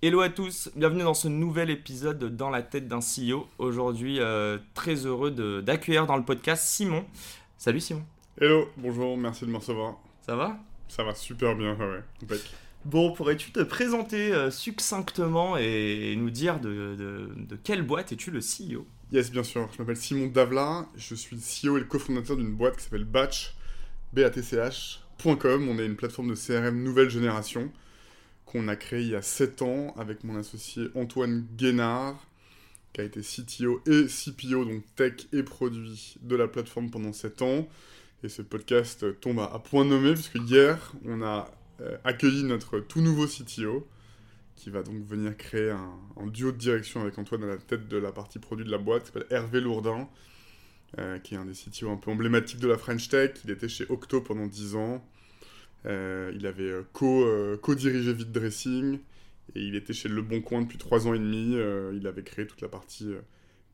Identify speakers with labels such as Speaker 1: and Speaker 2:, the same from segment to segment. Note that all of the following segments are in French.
Speaker 1: Hello à tous, bienvenue dans ce nouvel épisode de Dans la tête d'un CEO. Aujourd'hui, euh, très heureux d'accueillir dans le podcast Simon. Salut Simon.
Speaker 2: Hello, bonjour, merci de me recevoir.
Speaker 1: Ça va?
Speaker 2: Ça va super bien, ouais, ouais.
Speaker 1: Bon, pourrais-tu te présenter euh, succinctement et nous dire de, quelle boîte es-tu le CEO
Speaker 2: Yes, bien sûr. Je m'appelle Simon Davla. Je suis le CEO et le cofondateur d'une boîte qui s'appelle Batch, batch.com. On est une plateforme de CRM nouvelle génération qu'on a créé il y a 7 ans avec mon associé Antoine Guénard, qui a été CTO et CPO, donc tech et produit de la plateforme pendant 7 ans. Et ce podcast tombe à, point nommé, puisque hier, on a euh, accueilli notre tout nouveau CTO, qui va donc venir créer un, duo de direction avec Antoine à la tête de la partie produit de la boîte, qui s'appelle Hervé Lourdin, euh, qui est un des CTO un peu emblématiques de la French Tech. Il était chez Octo pendant 10 ans. Euh, il avait euh, euh, co-dirigé Vite Dressing et il était chez Le Bon Coin depuis trois ans et demi. il avait créé toute la partie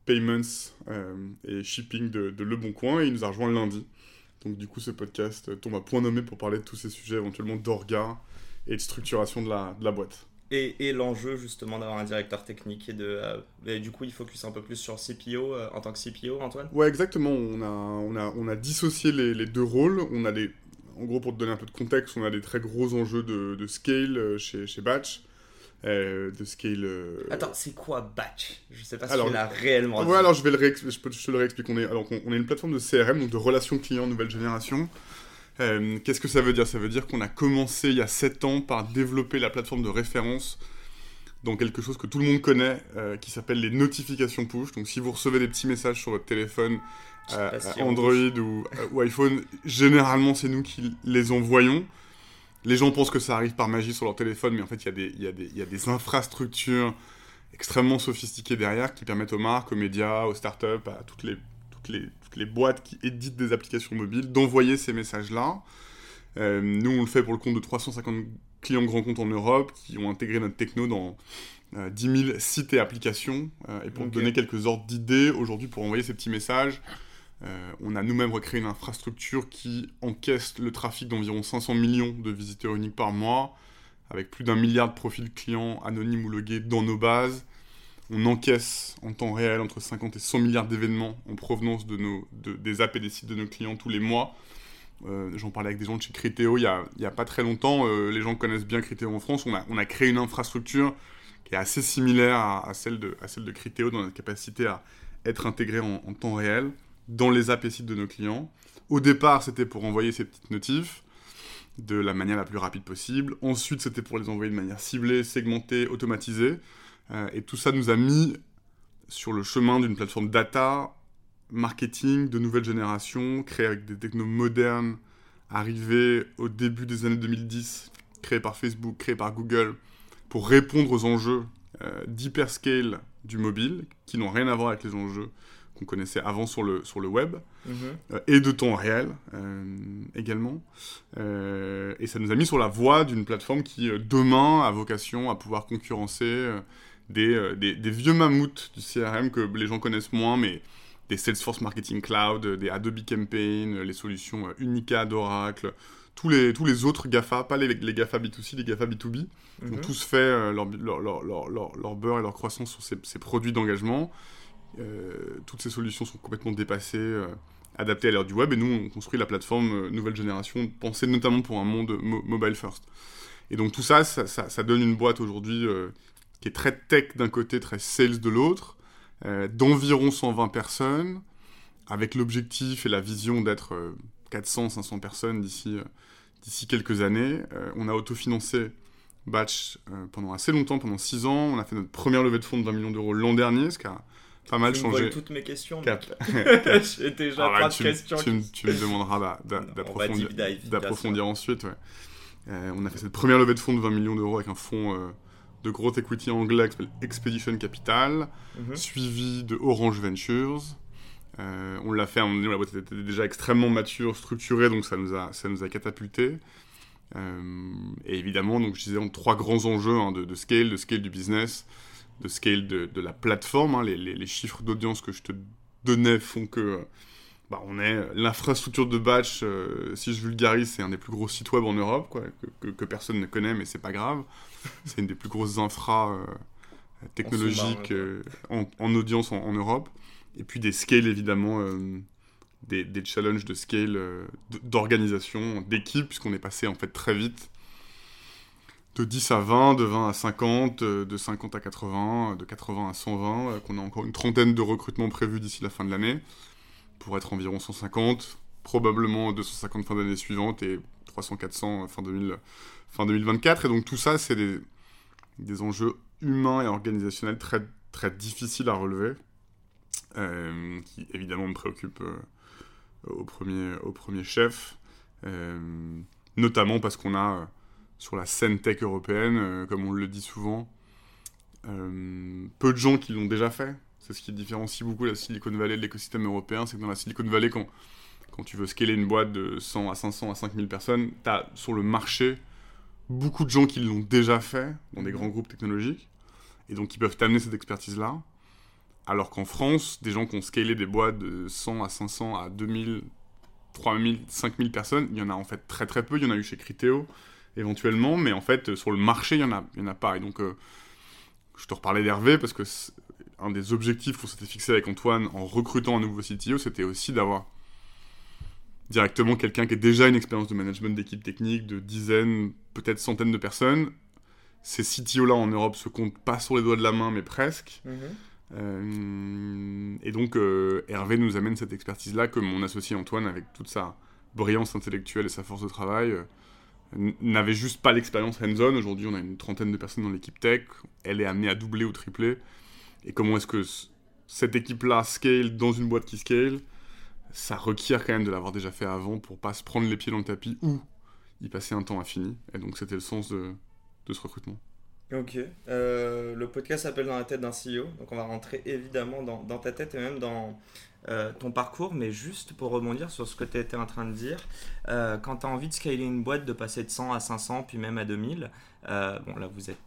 Speaker 2: payments et shipping de, Le Bon Coin et il nous a rejoint lundi. Donc du coup, ce podcast tombe à point nommé pour parler de tous ces sujets, éventuellement d'orga et de structuration de la, de la boîte.
Speaker 1: Et, l'enjeu justement d'avoir un directeur technique et de du coup il focus un peu plus sur CPO en tant que CPO Antoine?
Speaker 2: Ouais exactement on a, on a, on a dissocié les, les, deux rôles on a des en gros, pour te donner un peu de contexte, on a des très gros enjeux de, scale euh, chez, chez Batch. Euh, de scale. Euh,
Speaker 1: Attends, c'est quoi Batch? Je sais pas si alors, tu l'as réellement
Speaker 2: Ouais, alors je vais le je, peux, te le réexpliquer. On est, alors, on, est une plateforme de CRM, donc de relations clients nouvelle génération. Qu'est-ce que ça veut dire? Ça veut dire qu'on a commencé il y a 7 ans par développer la plateforme de référence dans quelque chose que tout le monde connaît, qui s'appelle les notifications push. Donc si vous recevez des petits messages sur votre téléphone euh, Android ou, euh, ou, iPhone, généralement c'est nous qui les envoyons. Les gens pensent que ça arrive par magie sur leur téléphone, mais en fait il y, y, y, a des infrastructures extrêmement sophistiquées derrière qui permettent aux marques, aux médias, aux startups, à toutes les, toutes les, toutes les boîtes qui éditent des applications mobiles d'envoyer ces messages-là. Euh, nous, on le fait pour le compte de 350 clients grands comptes en Europe qui ont intégré notre techno dans 10 000 sites et applications. et pour donner quelques ordres d'idées, aujourd'hui, pour envoyer ces petits messages, euh, on a nous-mêmes recréé une infrastructure qui encaisse le trafic d'environ 500 millions de visiteurs uniques par mois, avec plus d'un milliard de profils clients anonymes ou logués dans nos bases. On encaisse en temps réel entre 50 et 100 milliards d'événements en provenance des apps et des sites de nos clients tous les mois. Euh, j'en parlais avec des gens de chez Criteo il n'y a, pas très longtemps. Euh, les gens connaissent bien Criteo en France. On a, créé une infrastructure qui est assez similaire à, celle, de, à dans la capacité à être intégrée en temps réel dans les apps de nos clients. Au départ, c'était pour envoyer ces petites notifs de la manière la plus rapide possible. Ensuite, c'était pour les envoyer de manière ciblée, segmentée, automatisée. Euh, et tout ça nous a mis sur le chemin d'une plateforme data, marketing de nouvelle génération, créée avec des technos modernes, arrivée au début des années 2010, créée par Facebook, créée par Google, pour répondre aux enjeux euh, d'hyperscale du mobile, qui n'ont rien à voir avec les enjeux qu'on connaissait avant sur le, sur le web, mhm. euh, et de temps réel euh, également. Euh, et ça nous a mis sur la voie d'une plateforme qui, demain, a vocation à pouvoir concurrencer des, des, vieux mammouths du CRM que les gens connaissent moins, mais des Salesforce Marketing Cloud, des Adobe Campaign, les solutions Unica d'Oracle, tous les, tous les autres GAFA, pas les, les GAFA B2C, les GAFA B2B, ont mhm. tous fait leur, leur, leur, leur, beurre et leur croissance sur ces, ces produits d'engagement. Euh, toutes ces solutions sont complètement dépassées, euh, adaptées à l'ère du web, et nous, on construit la plateforme euh, nouvelle génération, pensée notamment pour un monde mobile first. Et donc tout ça, ça, donne une boîte aujourd'hui qui est très tech d'un côté, très sales de l'autre, d'environ 120 personnes, avec l'objectif et la vision d'être 400-500 personnes d'ici d'ici quelques années. on a autofinancé Batch pendant assez longtemps, pendant 6 ans. On a fait notre première levée de fonds de 20 millions d'euros l'an dernier, ce qui a pas mal changé.
Speaker 1: toutes mes questions. J'ai déjà pas de questions.
Speaker 2: Tu, tu, me demanderas d'approfondir ensuite. Euh, on a fait cette première levée de fonds de 20 millions d'euros avec un fonds, euh, de growth equity anglais qui s'appelle Expedition Capital,
Speaker 1: Mhm.
Speaker 2: suivi de Orange Ventures. Euh, on l'a fait, on, la boîte était déjà extrêmement mature, structurée, donc ça nous a, ça nous a catapulté. Et évidemment, donc je disais, on a trois grands enjeux hein, de, de scale, de scale du business, de scale de, de la plateforme. hein. les, les- les chiffres d'audience que je te donnais font que euh, bah, on est l'infrastructure de batch. euh, si je vulgarise, c'est un des plus gros sites web en Europe, quoi, que, que- que personne ne connaît, mais c'est pas grave. C'est une des plus grosses infras euh, technologiques euh, en, en audience en, en Europe. Et puis des scales évidemment. euh, des, des challenges de scale, euh, d'organisation, d'équipe, puisqu'on est passé en fait très vite de 10 à 20, de 20 à 50, euh, de 50 à 80, euh, de 80 à 120, euh, qu'on a encore une trentaine de recrutements prévus d'ici la fin de l'année, pour être environ 150, probablement 250 fin d'année suivante et 300-400 fin, 2000 fin 2024. Et donc tout ça, c'est des, enjeux humains et organisationnels très, très difficiles à relever, qui évidemment me préoccupent au, premier, chef, notamment parce qu'on a sur la scène tech européenne, euh, comme on le dit souvent, euh, peu de gens qui l'ont déjà fait. C'est ce qui différencie beaucoup la Silicon Valley de l'écosystème européen, c'est que dans la Silicon Valley, quand, quand tu veux scaler une boîte de 100 à 500 à 5000 personnes, tu as sur le marché beaucoup de gens qui l'ont déjà fait dans des grands groupes technologiques, et donc qui peuvent t'amener cette expertise-là. Alors qu'en France, des gens qui ont scalé des boîtes de 100 à 500 à 2000, 3000, 5000 personnes, il y en a en fait très très peu. Il y en a eu chez Criteo éventuellement, mais en fait euh, sur le marché, il y en a, y en a pas. Et donc, euh, je te reparlais d'Hervé parce que un des objectifs qu'on s'était fixé avec Antoine en recrutant un nouveau CTO, c'était aussi d'avoir directement quelqu'un qui ait déjà une expérience de management d'équipe technique de dizaines, peut-être centaines de personnes. Ces CTO-là en Europe se comptent pas sur les doigts de la main, mais presque.
Speaker 1: Mhm.
Speaker 2: Euh, et donc, euh, Hervé nous amène cette expertise-là que mon associé Antoine, avec toute sa brillance intellectuelle et sa force de travail, n'avait juste pas l'expérience hands-on. Aujourd'hui, on a une trentaine de personnes dans l'équipe tech. Elle est amenée à doubler ou tripler. Et comment est-ce que cette équipe-là scale dans une boîte qui scale Ça requiert quand même de l'avoir déjà fait avant pour pas se prendre les pieds dans le tapis ou y passer un temps infini. Et donc, c'était le sens de, de ce recrutement.
Speaker 1: Ok. Euh, le podcast s'appelle Dans la tête d'un CEO. Donc on va rentrer évidemment dans, dans ta tête et même dans euh, ton parcours. Mais juste pour rebondir sur ce que tu étais en train de dire, euh, quand tu as envie de scaler une boîte, de passer de 100 à 500, puis même à 2000, euh, bon là vous êtes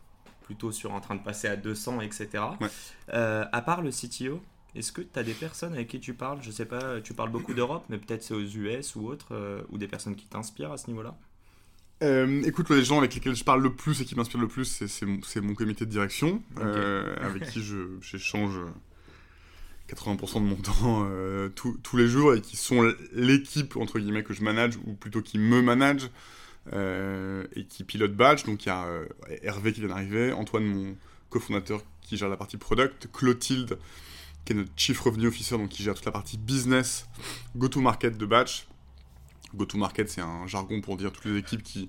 Speaker 1: plutôt sur en train de passer à 200, etc.
Speaker 2: Ouais.
Speaker 1: À part le CTO, est-ce que tu as des personnes avec qui tu parles? Je sais pas, tu parles beaucoup d'Europe, mais peut-être c'est aux US ou autres, ou des personnes qui t'inspirent à ce niveau-là?
Speaker 2: Euh, écoute, les gens avec lesquels je parle le plus et qui m'inspirent le plus, c'est- mon, comité de direction, euh, avec qui je- j'échange 80% de mon temps euh, tous- les jours et qui sont l'équipe, entre guillemets, que je manage, ou plutôt qui me manage euh, et qui pilote Batch. Donc il y a euh, Hervé qui vient d'arriver, Antoine, mon cofondateur, qui gère la partie product, Clotilde, qui est notre chief revenue officer, donc qui gère toute la partie business, go-to-market de Batch. Go-to-market, c'est un jargon pour dire toutes les équipes qui,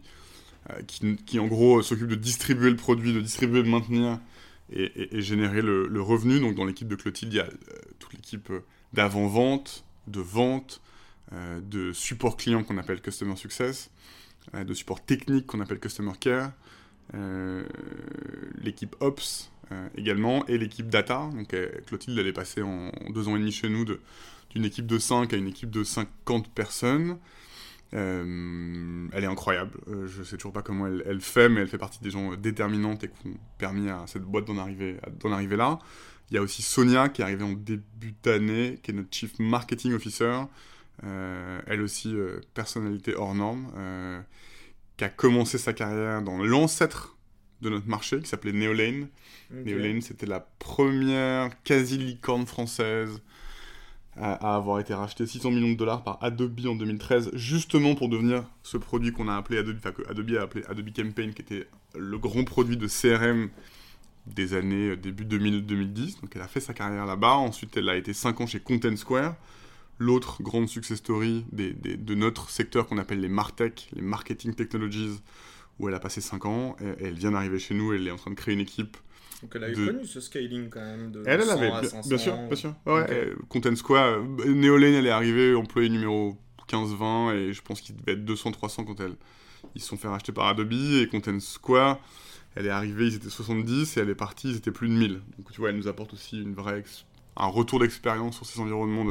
Speaker 2: qui, qui, en gros, s'occupent de distribuer le produit, de distribuer, de maintenir et, générer le, revenu. Donc, dans l'équipe de Clotilde, il y a euh, toute l'équipe euh, d'avant-vente, de vente, euh, de support client qu'on appelle Customer Success, de support technique qu'on appelle Customer Care, l'équipe Ops également, et l'équipe Data. Donc, Clotilde, elle est passée en deux ans et demi chez nous d'une équipe de 5 à une équipe de 50 personnes. Euh, elle est incroyable. Euh, je sais toujours pas comment elle, elle fait, mais elle fait partie des gens euh, déterminantes et qui ont permis à cette boîte d'en arriver, à- d'en arriver là. Il y a aussi Sonia qui est arrivée en début d'année, qui est notre Chief Marketing Officer. Euh, elle aussi, personnalité hors norme, qui a commencé sa carrière dans l'ancêtre de notre marché, qui s'appelait Neolane. Neolane, c'était la première quasi-licorne française à, avoir été racheté 600 millions de dollars par Adobe en 2013, justement pour devenir ce produit qu'on a appelé Adobe, enfin que Adobe a appelé Adobe Campaign, qui était le grand produit de CRM des années euh, début 2000-2010. Donc elle a fait sa carrière là-bas. Ensuite, elle a été 5 ans chez Content Square, l'autre grande success story de notre secteur qu'on appelle les MarTech, les Marketing Technologies, où elle a passé 5 ans. Elle vient d'arriver chez nous, elle est en train de créer une équipe
Speaker 1: Donc elle a eu
Speaker 2: de-
Speaker 1: connu ce scaling quand même de
Speaker 2: elle, elle
Speaker 1: 100
Speaker 2: avait,
Speaker 1: à
Speaker 2: bien,
Speaker 1: 500.
Speaker 2: bien sûr, bien sûr. Ouais,
Speaker 1: Ok.
Speaker 2: euh, Content Square, euh, Neolane, elle est arrivée, employée numéro 15-20, et je pense qu'il devait être 200-300 quand elle, ils se sont fait racheter par Adobe, et Content Square, Elle est arrivée, ils étaient 70, et elle est partie, ils étaient plus de 1000. Donc tu vois, elle nous apporte aussi une vraie un retour d'expérience sur ces environnements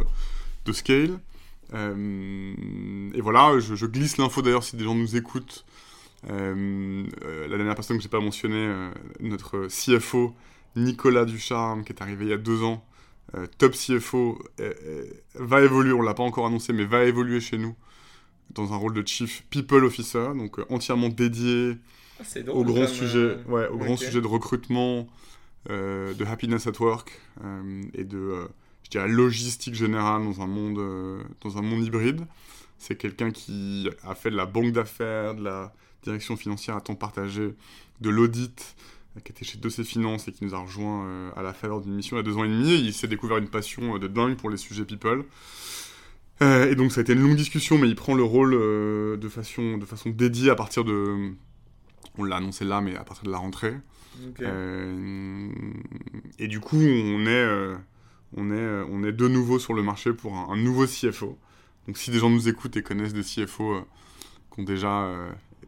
Speaker 2: de, scale. Euh, et voilà, je, glisse l'info d'ailleurs si des gens nous écoutent. Euh, la dernière personne que j'ai pas mentionné, notre CFO Nicolas Ducharme, qui est arrivé il y a deux ans, top CFO, va évoluer, on l'a pas encore annoncé, mais va évoluer chez nous dans un rôle de Chief People Officer, donc entièrement dédié ah, au grand sujet, euh, ouais, au grand sujet de recrutement, euh, de happiness at work euh, et de, je dirais, logistique générale dans un monde, dans un monde hybride. C'est quelqu'un qui a fait de la banque d'affaires, de la direction financière à temps partagé, de l'audit, qui était chez Dossier Finance et qui nous a rejoint à la faveur d'une mission il y a deux ans et demi. il s'est découvert une passion de dingue pour les sujets people. et donc ça a été une longue discussion, mais il prend le rôle de, façon, de façon dédiée à partir de, on l'a annoncé là, mais à partir de la rentrée. Euh, et du coup, on est, euh, on, est, euh, on est de nouveau sur le marché pour un, nouveau CFO. Donc si des gens nous écoutent et connaissent des CFO qui ont déjà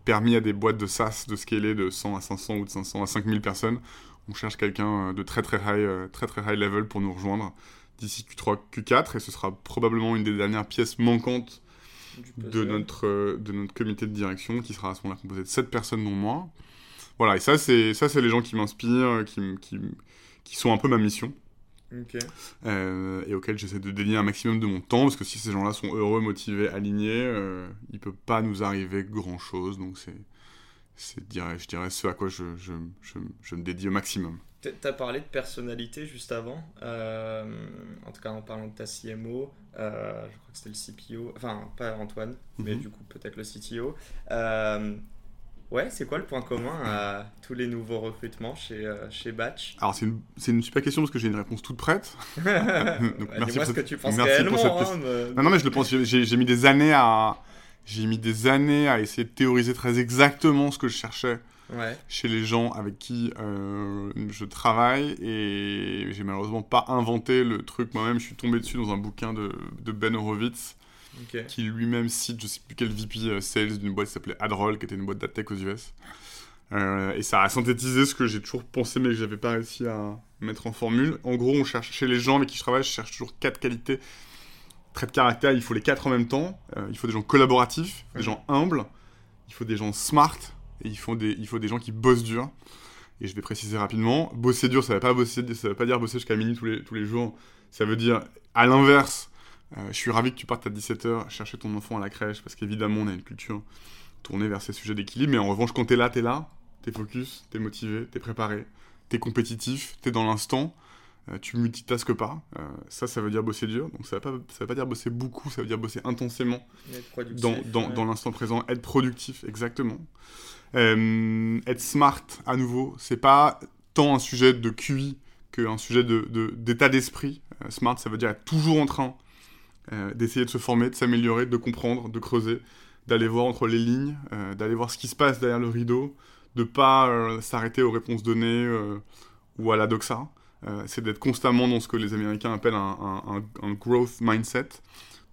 Speaker 2: permis à des boîtes de SaaS de scaler de 100 à 500 ou de 500 à 5000 personnes, on cherche quelqu'un de très très high, très très high level pour nous rejoindre d'ici Q3, Q4, et ce sera probablement une des dernières pièces manquantes de notre, euh, de notre comité de direction qui sera à ce moment-là composé de 7 personnes dont moi. Voilà, et ça, c'est, ça, c'est les gens qui m'inspirent, qui, qui, qui sont un peu ma mission. Euh, et auxquels j'essaie de dédier un maximum de mon temps, parce que si ces gens-là sont heureux, motivés, alignés, euh, il ne peut pas nous arriver grand-chose. Donc c'est, c'est je dirais ce à quoi je, je, je, je me dédie au maximum.
Speaker 1: Tu as parlé de personnalité juste avant, euh, en tout cas en parlant de ta CMO, euh, je crois que c'était le CPO, enfin pas Antoine, mais mhm. du coup peut-être le CTO. Euh, ouais, c'est quoi le point commun à tous les nouveaux recrutements chez, chez Batch
Speaker 2: Alors c'est une, une, super question parce que j'ai une réponse toute prête.
Speaker 1: Donc, merci pour ce que tu penses réellement. Hein,
Speaker 2: non, non, mais je le pense, j'ai mis des années à... J'ai mis des années à essayer de théoriser très exactement ce que je cherchais chez les gens avec qui euh, je travaille et j'ai malheureusement pas inventé le truc moi-même. Je suis tombé dessus dans un bouquin de, de Ben Horowitz qui lui-même cite je sais plus quel VP euh, sales d'une boîte qui s'appelait Adroll qui était une boîte d'adtech aux US. Euh, et ça a synthétisé ce que j'ai toujours pensé mais que j'avais pas réussi à mettre en formule. En gros, on cherche chez les gens avec qui je travaille, je cherche toujours quatre qualités, traits de caractère. Il faut les quatre en même temps. il faut des gens collaboratifs, des gens humbles, il faut des gens smart et il faut des, il faut des gens qui bossent dur. Et je vais préciser rapidement, bosser dur, ça ne veut pas bosser, ça veut pas dire bosser jusqu'à minuit tous les, tous les jours. Ça veut dire, à l'inverse, euh, je suis ravi que tu partes à 17h chercher ton enfant à la crèche, parce qu'évidemment, on a une culture tournée vers ces sujets d'équilibre. Mais en revanche, quand tu es là, tu es là, tu es focus, tu es motivé, tu es préparé, tu es compétitif, tu es dans l'instant, euh, tu multitasques pas. Euh, ça, ça veut dire bosser dur. Donc ça ne veut, veut, pas dire bosser beaucoup, ça veut dire bosser intensément dans, dans, dans l'instant présent, être productif, exactement. Euh, être smart, à nouveau, c'est pas tant un sujet de QI qu'un sujet d'état de, d'esprit. Euh, smart, ça veut dire être toujours en train euh, d'essayer de se former, de s'améliorer, de comprendre, de creuser, d'aller voir entre les lignes, d'aller voir ce qui se passe derrière le rideau, de pas s'arrêter aux réponses données ou à la doxa. c'est d'être constamment dans ce que les Américains appellent un, growth mindset,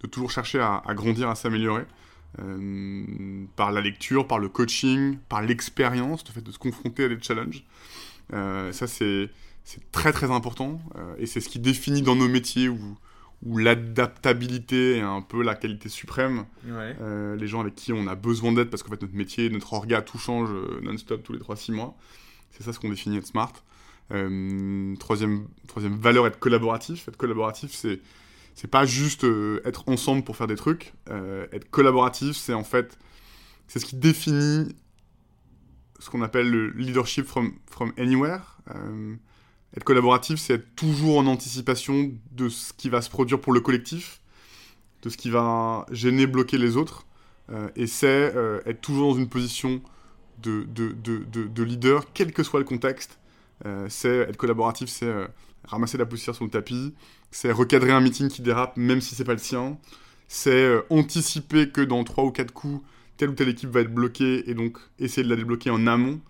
Speaker 2: de toujours chercher à, grandir, à s'améliorer. Euh, par la lecture, par le coaching, par l'expérience, le fait de se confronter à des challenges. Euh, ça, c'est très très important euh, et c'est ce qui définit dans nos métiers où, où l'adaptabilité est un peu la qualité suprême. les gens avec qui on a besoin d'être parce qu'en fait notre métier, notre orga, tout change non-stop tous les 3-6 mois. C'est ça ce qu'on définit être smart. troisième, troisième valeur, être collaboratif. Être collaboratif, c'est c'est pas juste euh, être ensemble pour faire des trucs. Euh, être collaboratif, c'est en fait, c'est ce qui définit ce qu'on appelle le leadership from, from anywhere. Euh, être collaboratif, c'est être toujours en anticipation de ce qui va se produire pour le collectif, de ce qui va gêner, bloquer les autres. et c'est être toujours dans une position de, de, de, de, leader, quel que soit le contexte. c'est être collaboratif, c'est ramasser la poussière sur le tapis, c'est recadrer un meeting qui dérape même si c'est pas le sien, c'est euh, anticiper que dans 3 ou 4 coups, telle ou telle équipe va être bloquée et donc essayer de la débloquer en amont.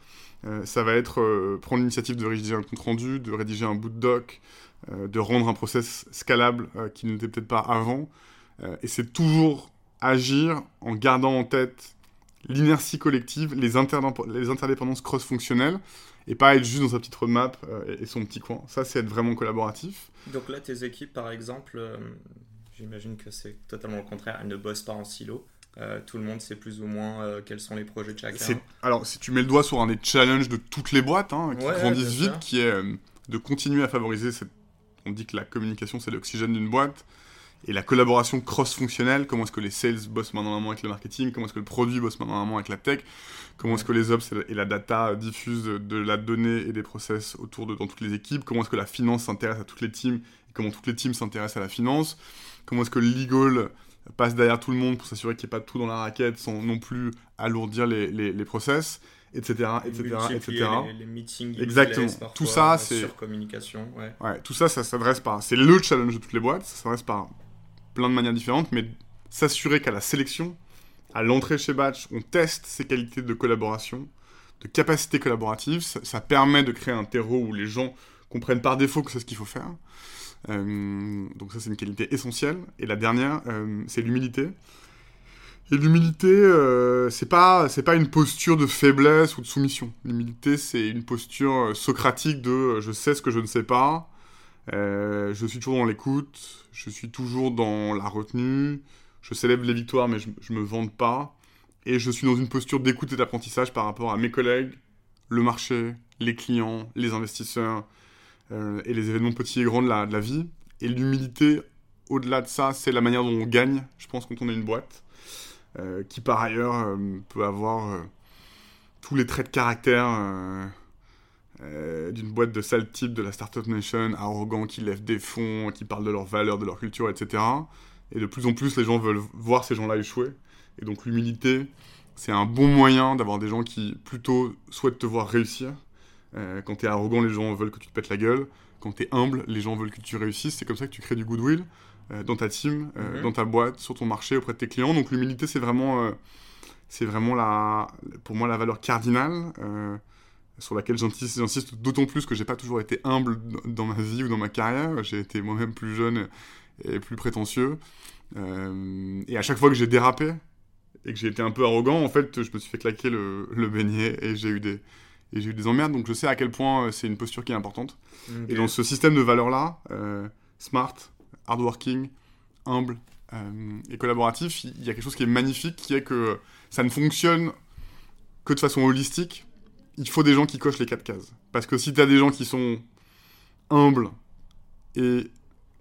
Speaker 2: Euh, ça va être euh, prendre l'initiative de rédiger un compte rendu, de rédiger un bout de doc, de rendre un process scalable qui n'était peut-être pas avant. et c'est toujours agir en gardant en tête l'inertie collective, les, interdépendances cross-fonctionnelles, et pas être juste dans sa petite roadmap euh, et, son petit coin. Ça, c'est être vraiment collaboratif.
Speaker 1: Donc là, tes équipes, par exemple, euh, j'imagine que c'est totalement le contraire, elles ne bossent pas en silo. Euh, tout le monde sait plus ou moins quels sont les projets de chacun.
Speaker 2: Alors, si tu mets le doigt sur un des challenges de toutes les boîtes hein, qui grandissent vite, qui est de continuer à favoriser cette... On dit que la communication, c'est l'oxygène d'une boîte et la collaboration cross-fonctionnelle, comment est-ce que les sales bossent main dans la main avec le marketing, comment est-ce que le produit bosse main dans la main avec la tech, comment est-ce que les ops et la data diffusent de la donnée et des process autour de dans toutes les équipes, comment est-ce que la finance s'intéresse à toutes les teams, et comment toutes les teams s'intéressent à la finance, comment est-ce que le legal passe derrière tout le monde pour s'assurer qu'il n'y ait pas de tout dans la raquette sans non plus alourdir les, les, les process etc etc etc
Speaker 1: les, meetings
Speaker 2: exactement tout ça c'est
Speaker 1: sur communication ouais.
Speaker 2: ouais tout ça ça s'adresse par c'est le challenge de toutes les boîtes ça s'adresse par plein de manières différentes, mais s'assurer qu'à la sélection, à l'entrée chez Batch, on teste ses qualités de collaboration, de capacité collaborative. Ça, permet de créer un terreau où les gens comprennent par défaut que c'est ce qu'il faut faire. Euh, donc ça, c'est une qualité essentielle. Et la dernière, euh, c'est l'humilité. Et l'humilité, euh, c'est pas c'est pas une posture de faiblesse ou de soumission. L'humilité, c'est une posture socratique de je sais ce que je ne sais pas, euh, je suis toujours dans l'écoute, je suis toujours dans la retenue, je célèbre les victoires mais je, je me vante pas, et je suis dans une posture d'écoute et d'apprentissage par rapport à mes collègues, le marché, les clients, les investisseurs euh, et les événements petits et grands de la, vie. Et l'humilité, au-delà de ça, c'est la manière dont on gagne, je pense, quand on est une boîte, euh, qui par ailleurs peut avoir tous les traits de caractère euh, d'une boîte de sale type de la Startup Nation, arrogant, qui lève des fonds, qui parle de leurs valeurs, de leur culture, etc. Et de plus en plus, les gens veulent voir ces gens-là échouer. Et donc l'humilité, c'est un bon moyen d'avoir des gens qui plutôt souhaitent te voir réussir. Euh, quand tu es arrogant, les gens veulent que tu te pètes la gueule. Quand tu es humble, les gens veulent que tu réussisses. C'est comme ça que tu crées du goodwill euh, dans ta team, mhm. dans ta boîte, sur ton marché, auprès de tes clients. Donc l'humilité, c'est vraiment, c'est vraiment la, pour moi la valeur cardinale sur laquelle j'insiste d'autant plus que j'ai pas toujours été humble dans ma vie ou dans ma carrière. J'ai été moi-même plus jeune et plus prétentieux. Euh, et à chaque fois que j'ai dérapé et que j'ai été un peu arrogant, en fait, je me suis fait claquer le, le beignet et j'ai eu des et j'ai eu des emmerdes. Donc je sais à quel point euh, c'est une posture qui est importante. Et dans ce système de valeurs là, euh, smart, hardworking, humble et collaboratif, il y a quelque chose qui est magnifique, qui est que ça ne fonctionne que de façon holistique il faut des gens qui cochent les quatre cases. Parce que si tu as des gens qui sont humbles et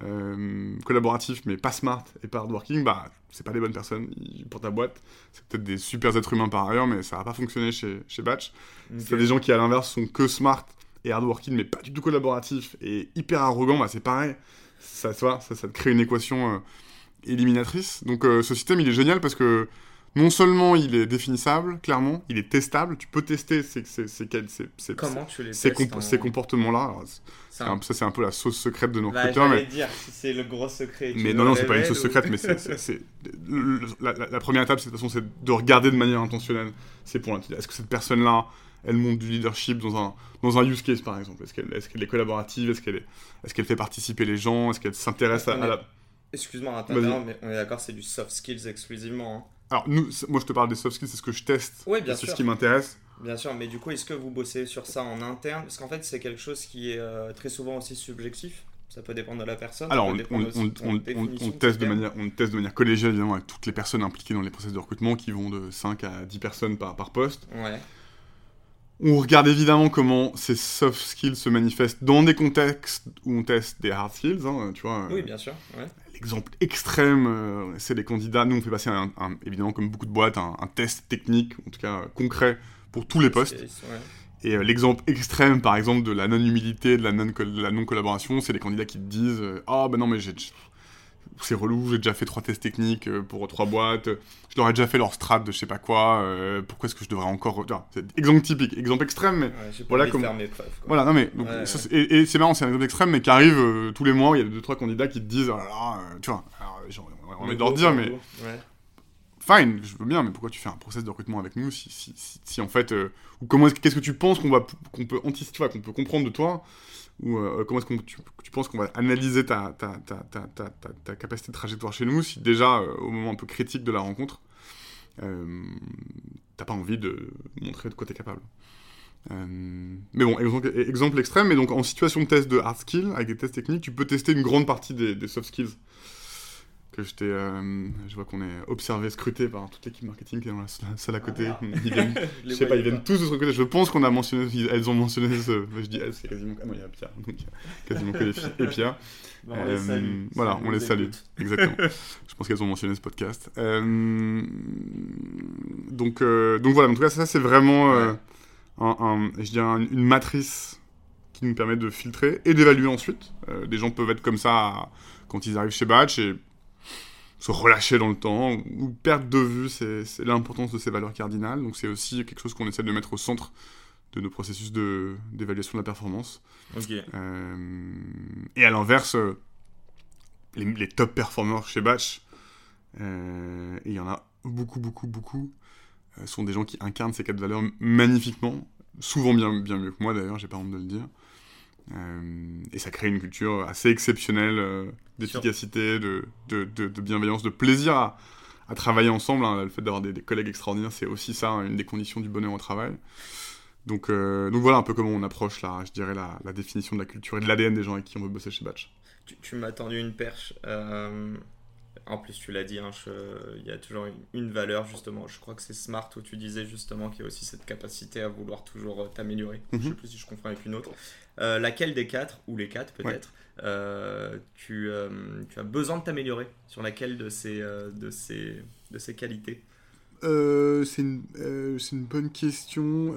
Speaker 2: euh, collaboratifs, mais pas smart et pas hardworking, bah, c'est pas des bonnes personnes pour ta boîte. C'est peut-être des super êtres humains par ailleurs, mais ça va pas fonctionner chez, chez Batch. Si t'as des gens qui, à l'inverse, sont que smart et hardworking, mais pas du tout collaboratifs et hyper arrogants, bah, c'est pareil. Ça, ça, ça, te crée une équation euh, éliminatrice. Donc, euh, ce système, il est génial parce que non seulement il est définissable, clairement, il est testable, tu peux tester ces, ces, ces, ces,
Speaker 1: Comment tu les
Speaker 2: ces, ces comportements-là? Ça, c'est un peu la sauce secrète de nos bah, recruteurs.
Speaker 1: Mais... dire si c'est le gros secret.
Speaker 2: Mais non, non, c'est pas une sauce secrète, mais c'est. La, la, première étape, de toute façon, c'est de regarder de manière intentionnelle ces points Est-ce que cette personne-là, elle montre du leadership dans un, dans un use case, par exemple? Est-ce qu'elle est, collaborative? Est-ce qu'elle est, est, qu'elle fait participer les gens? Est-ce qu'elle s'intéresse à, la.
Speaker 1: Excuse-moi, mais on est d'accord, c'est du soft skills exclusivement. Hein.
Speaker 2: Alors, nous, moi, je te parle des soft skills, c'est ce que je teste.
Speaker 1: Oui, bien
Speaker 2: sûr. C'est ce qui m'intéresse.
Speaker 1: Bien sûr, mais du coup, est-ce que vous bossez sur ça en interne? Parce qu'en fait, c'est quelque chose qui est euh, très souvent aussi subjectif. Ça peut dépendre de la personne.
Speaker 2: Alors, on, teste de manière, on teste de manière collégiale, évidemment, avec toutes les personnes impliquées dans les process de recrutement qui vont de 5 à 10 personnes par, par poste.
Speaker 1: Ouais.
Speaker 2: On regarde évidemment comment ces soft skills se manifestent dans des contextes où on teste des hard skills, hein, tu vois.
Speaker 1: Oui, bien sûr. Ouais
Speaker 2: exemple extrême, euh, c'est les candidats. Nous, on fait passer, un, évidemment, comme beaucoup de boîtes, un, test technique, en tout cas concret, pour tous les postes. Et euh, l'exemple extrême, par exemple, de la non-humilité, de la non-collaboration, c'est les candidats qui te disent euh, Ah, ben non, mais j'ai c'est relou, j'ai déjà fait trois tests techniques euh, pour trois boîtes, je leur ai déjà fait leur strat de je sais pas quoi, euh, pourquoi est-ce que je devrais encore... C'est exemple typique, exemple extrême, mais voilà comme... Voilà, non mais... et, c'est marrant, c'est un exemple extrême, mais qui arrive euh, tous les mois, il y a deux, trois candidats qui te disent, oh là là, tu vois, alors, on envie de leur dire, mais... Fine, je veux bien, mais pourquoi tu fais un process de recrutement avec nous si, si, si, en fait... ou comment qu'est-ce que tu penses qu'on va qu'on peut anticiper, qu'on peut comprendre de toi ou euh, comment est-ce tu, penses qu'on va analyser ta, capacité de trajectoire chez nous si déjà, euh, au moment un peu critique de la rencontre, euh, t'as pas envie de montrer de quoi t'es capable. Euh, mais bon, exemple, extrême, mais donc en situation de test de hard skill, avec des tests techniques, tu peux tester une grande partie des soft skills que j'étais, euh, je vois qu'on est observé, scruté par toute l'équipe marketing qui est dans la salle à côté. Ah, ils viennent, je sais pas, ils viennent tous de ce côté. Je pense qu'on a mentionné, elles ont mentionné ce, je dis elles, c'est quasiment, ah non, il y a Pierre, donc quasiment que les filles et Pierre.
Speaker 3: On les salue.
Speaker 2: Voilà, on les salue, exactement. je pense qu'elles ont mentionné ce podcast. Euh, donc, euh, donc voilà, en tout cas, ça c'est vraiment, euh, un, un, je dirais, une matrice qui nous permet de filtrer et d'évaluer ensuite. Euh, des gens peuvent être comme ça quand ils arrivent chez Batch et se relâcher dans le temps ou perdre de vue c'est l'importance de ces valeurs cardinales. Donc c'est aussi quelque chose qu'on essaie de mettre au centre de nos processus d'évaluation de, de, la performance.
Speaker 1: Okay.
Speaker 2: Euh, et à l'inverse, les, les, top performers chez Batch, euh, et il y en a beaucoup, beaucoup, beaucoup, euh, sont des gens qui incarnent ces quatre valeurs magnifiquement, souvent bien, bien mieux que moi d'ailleurs, j'ai pas honte de le dire. Euh, et ça crée une culture assez exceptionnelle euh, d'efficacité, de, de, de, de, bienveillance, de plaisir à, à travailler ensemble. Hein. Le fait d'avoir des, des, collègues extraordinaires, c'est aussi ça, hein, une des conditions du bonheur au travail. Donc, euh, donc voilà un peu comment on approche, là, je dirais, la, la définition de la culture et de l'ADN des gens avec qui on veut bosser chez Batch.
Speaker 1: Tu, tu m'as tendu une perche. En plus, tu l'as dit, hein, je, il y a toujours une, une, valeur, justement. Je crois que c'est Smart où tu disais justement qu'il y a aussi cette capacité à vouloir toujours t'améliorer. Mm -hmm. Je sais plus si je confonds avec une autre. Euh, laquelle des quatre, ou les quatre peut-être, ouais. euh, tu, euh, tu, as besoin de t'améliorer Sur laquelle de ces, de ces, de ces qualités?
Speaker 2: C'est une, une, bonne question.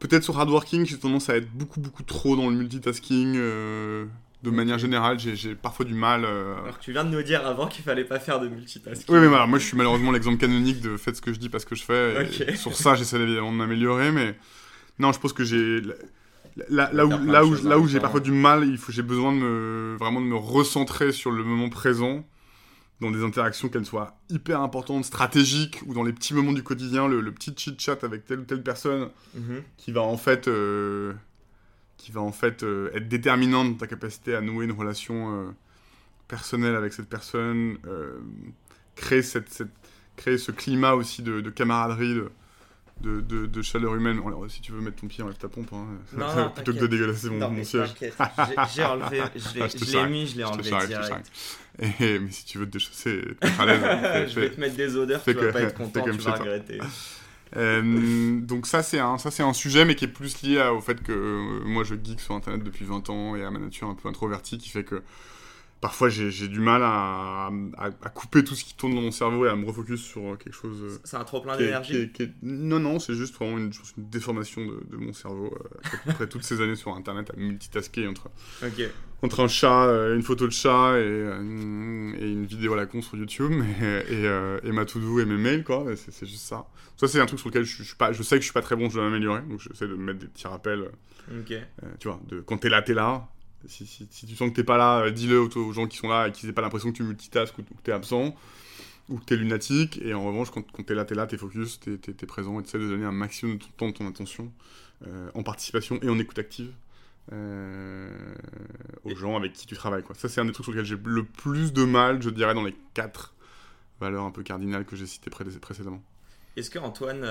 Speaker 2: Peut-être sur hardworking, j'ai tendance à être beaucoup, beaucoup trop dans le multitasking. de okay. manière générale, j'ai parfois du mal.
Speaker 1: Alors tu viens de nous dire avant qu'il fallait pas faire de multitasking.
Speaker 2: Oui, mais voilà, moi je suis malheureusement l'exemple canonique de faites ce que je dis parce que je fais. Okay. Sur ça, j'essaie évidemment de m'améliorer, mais non, je pense que j'ai là, là, où, là où, là où j'ai parfois du mal, il faut j'ai besoin de me vraiment de me recentrer sur le moment présent dans des interactions qu'elles soient hyper importantes, stratégiques ou dans les petits moments du quotidien, le, le petit chit chat avec telle ou telle personne -hmm. qui va en fait euh, qui va en fait euh, être déterminante dans ta capacité à nouer une relation euh, personnelle avec cette personne, créer cette, cette, créer ce climat aussi de, de camaraderie. De, de, de, de, chaleur humaine. Alors, si tu veux mettre ton pied, enlève ta pompe. Hein.
Speaker 1: Non, non,
Speaker 2: plutôt que de dégueulasser mon,
Speaker 1: non,
Speaker 2: mon siège.
Speaker 1: J'ai enlevé, je l'ai mis, je l'ai enlevé direct.
Speaker 2: Et, mais si tu veux te déchausser, être à l'aise.
Speaker 1: je vais te mettre des odeurs, tu vas que, pas être content, tu vas regretter.
Speaker 2: Euh, donc ça c'est un ça c'est un sujet mais qui est plus lié à, au fait que euh, moi je geek sur internet depuis 20 ans et à ma nature un peu introvertie qui fait que parfois j'ai du mal à, à, à, couper tout ce qui tourne dans mon cerveau et à me refocus sur quelque chose.
Speaker 1: C'est un trop plein d'énergie
Speaker 2: Non, non, c'est juste vraiment une, une déformation de, de, mon cerveau euh, après toutes ces années sur internet à multitasker entre,
Speaker 1: okay.
Speaker 2: entre un chat, euh, une photo de chat et, euh, et, une vidéo à la con sur YouTube et, et, euh, et ma to-do et mes mails, quoi. C'est juste ça. Ça, c'est un truc sur lequel je, je, suis pas, je sais que je suis pas très bon, je dois m'améliorer, donc j'essaie de me mettre des petits rappels.
Speaker 1: Okay.
Speaker 2: tu vois, de, quand t'es là, t'es là. Si, tu sens que t'es pas là, euh, dis-le aux, gens qui sont là et qu'ils aient pas l'impression que tu multitasques ou, que t'es absent ou que t'es lunatique. Et en revanche, quand, quand t'es là, t'es là, t'es focus, t'es es, présent et t'essaies de donner un maximum de ton temps, de ton attention euh, en participation et en écoute active euh, aux gens avec qui tu travailles. Quoi. Ça, c'est un des trucs sur lesquels j'ai le plus de mal, je dirais, dans les quatre valeurs un peu cardinales que j'ai citées pré précédemment.
Speaker 1: Est-ce que Antoine,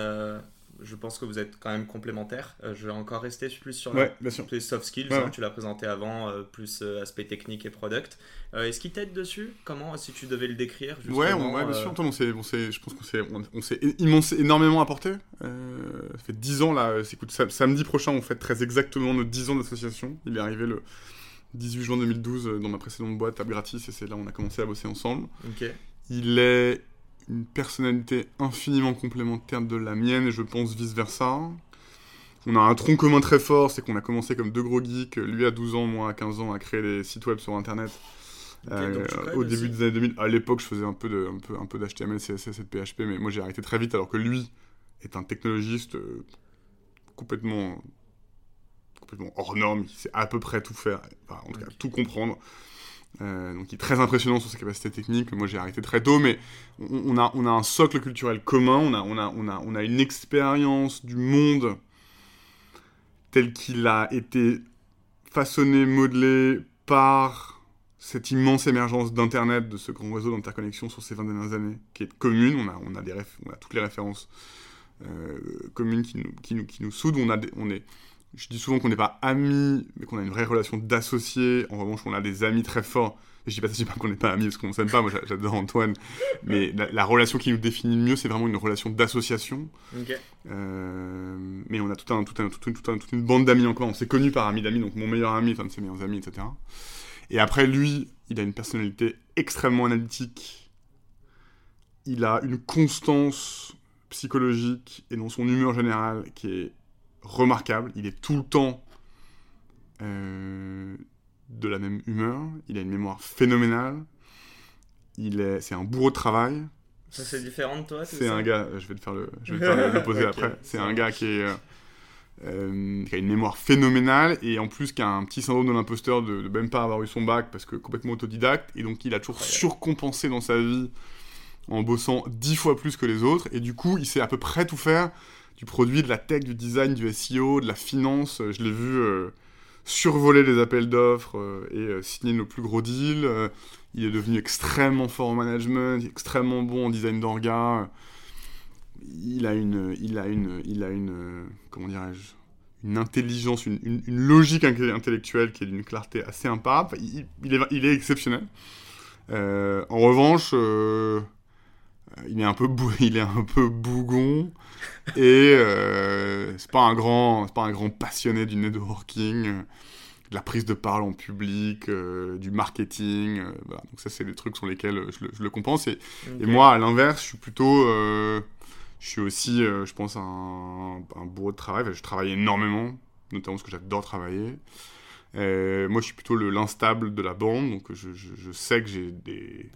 Speaker 1: je pense que vous êtes quand même complémentaires. Euh, je vais encore rester plus sur
Speaker 2: ouais,
Speaker 1: la, les soft skills.
Speaker 2: Ouais,
Speaker 1: hein,
Speaker 2: ouais.
Speaker 1: Tu l'as présenté avant, euh, plus euh, aspect technique et product. Est-ce qu'il t'aide dessus? Comment, si tu devais le décrire
Speaker 2: Ouais, on, bien sûr. Attends, on on je pense qu'on s'est on, on énormément apporté. Ça fait 10 ans, là. Écoute, samedi prochain, on fête très exactement nos 10 ans d'association. Il est arrivé le 18 juin 2012 dans ma précédente boîte, Table Gratis, et c'est là où on a commencé à bosser ensemble. Il est une personnalité infiniment complémentaire de la mienne et je pense vice-versa. On a un tronc commun très fort, c'est qu'on a commencé comme deux gros geeks, lui à 12 ans, moi à 15 ans, à créer des sites web sur internet.
Speaker 1: Okay,
Speaker 2: euh, au début aussi. des années 2000, à l'époque, je faisais un peu de, un peu, un peu d'HTML, CSS et de PHP, mais moi j'ai arrêté très vite, alors que lui est un technologiste euh, complètement, complètement hors norme. Il sait à peu près tout faire, enfin, en tout cas tout comprendre. Euh, donc il est très impressionnant sur ses capacités techniques. Moi j'ai arrêté très tôt, mais on, a, un socle culturel commun, on a, une expérience du monde tel qu'il a été façonné, modelé par cette immense émergence d'Internet, de ce grand réseau d'interconnexion sur ces 20 dernières années, qui est commune. On a, toutes les références euh, communes qui nous, soudent. On est, je dis souvent qu'on n'est pas amis, mais qu'on a une vraie relation d'associés. En revanche, on a des amis très forts. Je dis pas, dis pas qu'on n'est pas amis parce qu'on s'aime pas. Moi, j'adore Antoine, mais la, relation qui nous définit le mieux, c'est vraiment une relation d'association. Euh, mais on a tout un, tout un, toute, une, toute une bande d'amis encore. On s'est connus par amis d'amis, donc mon meilleur ami, enfin de ses meilleurs amis, etc. Et après, lui, il a une personnalité extrêmement analytique. Il a une constance psychologique et dans son humeur générale qui est remarquable. Il est tout le temps euh, de la même humeur. Il a une mémoire phénoménale. Il est, c'est un bourreau de travail.
Speaker 3: Ça c'est différent de toi.
Speaker 2: C'est un gars. Je vais te faire le, je vais te faire le poser après. C'est un gars qui est euh, euh, qui a une mémoire phénoménale et en plus qui a un petit syndrome de l'imposteur de, même pas avoir eu son bac parce que complètement autodidacte et donc il a toujours surcompensé dans sa vie en bossant dix fois plus que les autres et du coup il sait à peu près tout faire du produit, de la tech, du design, du SEO, de la finance. Je l'ai vu euh, survoler les appels d'offres euh, et signer nos plus gros deals. il est devenu extrêmement fort en management, extrêmement bon en design d'orga il a une, il a une, il a une, comment dirais-je, une intelligence, une, logique intellectuelle qui est d'une clarté assez imparable. Il, est, exceptionnel. Euh, en revanche, euh, il est un peu, il est un peu bougon et euh, c'est pas un grand, c'est pas un grand passionné du networking, de la prise de parole en public, du marketing. Voilà. Donc ça, c'est des trucs sur lesquels je le, je le compense. Et, et, moi, à l'inverse, je suis plutôt je suis aussi, euh, je pense, un, un bourreau de travail. je travaille énormément, notamment parce que j'adore travailler. Euh, moi, je suis plutôt l'instable de la bande, donc je, je, sais que j'ai des,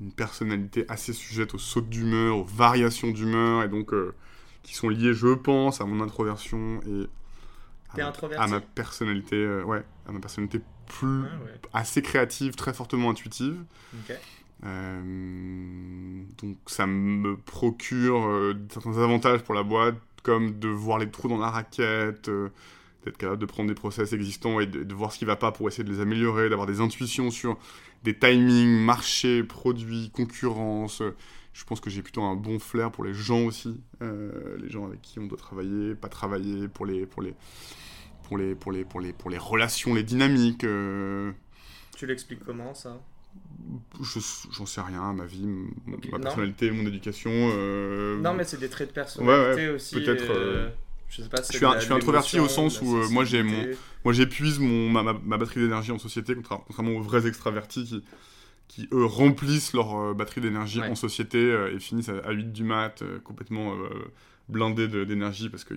Speaker 2: une personnalité assez sujette aux sautes d'humeur, aux variations d'humeur, et donc euh, qui sont liées, je pense, à mon introversion et
Speaker 3: à,
Speaker 2: à, ma personnalité, ouais, à ma personnalité plus ah assez créative, très fortement intuitive. Euh, donc ça me procure euh, certains avantages pour la boîte, comme de voir les trous dans la raquette, euh, d'être capable de prendre des process existants et de, voir ce qui va pas pour essayer de les améliorer, d'avoir des intuitions sur des timings, marché, produits, concurrence. Je pense que j'ai plutôt un bon flair pour les gens aussi, les gens avec qui on doit travailler, pas travailler, pour les, pour les, pour les, pour les, pour les, pour les relations, les dynamiques.
Speaker 3: Tu l'expliques comment ça?
Speaker 2: J'en sais rien, ma vie, ma personnalité, mon éducation. Euh,
Speaker 3: non, mais c'est des traits de personnalité aussi.
Speaker 2: Peut-être. Euh, je sais pas si je, suis, je suis introverti au sens où euh, moi j'ai mon moi j'épuise mon ma, ma, batterie d'énergie en société contrairement aux vrais extravertis qui qui eux remplissent leur batterie d'énergie en société et finissent à, 8 du mat complètement blindés d'énergie parce que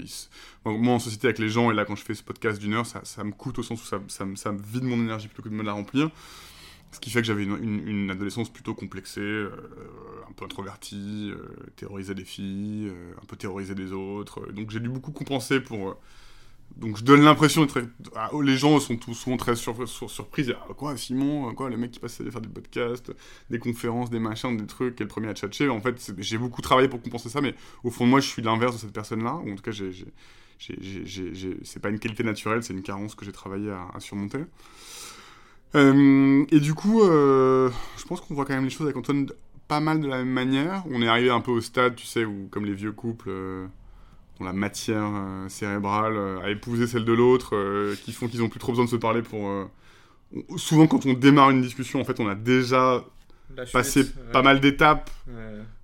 Speaker 2: moi en société avec les gens et là quand je fais ce podcast d'une heure ça, ça, me coûte au sens où ça, ça, ça me vide mon énergie plutôt que de me la remplir ce qui fait que j'avais une, une, adolescence plutôt complexée, euh, un peu introvertie, euh, terrorisée des filles, euh, un peu terrorisée des autres. donc j'ai dû beaucoup compenser pour. Donc je donne l'impression d'être. Ah, les gens sont tous souvent très sur, surpris. Ah, quoi, Simon Quoi, le mec qui passe à faire des podcasts, des conférences, des machins, des trucs, qui est le premier à tchatcher. En fait, j'ai beaucoup travaillé pour compenser ça, mais au fond de moi, je suis l'inverse de cette personne-là. En tout cas, c'est pas une qualité naturelle, c'est une carence que j'ai travaillé à, surmonter. Euh, et du coup, euh, je pense qu'on voit quand même les choses avec Antoine pas mal de la même manière. On est arrivé un peu au stade, tu sais, où comme les vieux couples euh, la matière cérébrale à épouser celle de l'autre, qui font qu'ils ont plus trop besoin de se parler pour. Souvent, quand on démarre une discussion, en fait, on a déjà passé pas mal d'étapes,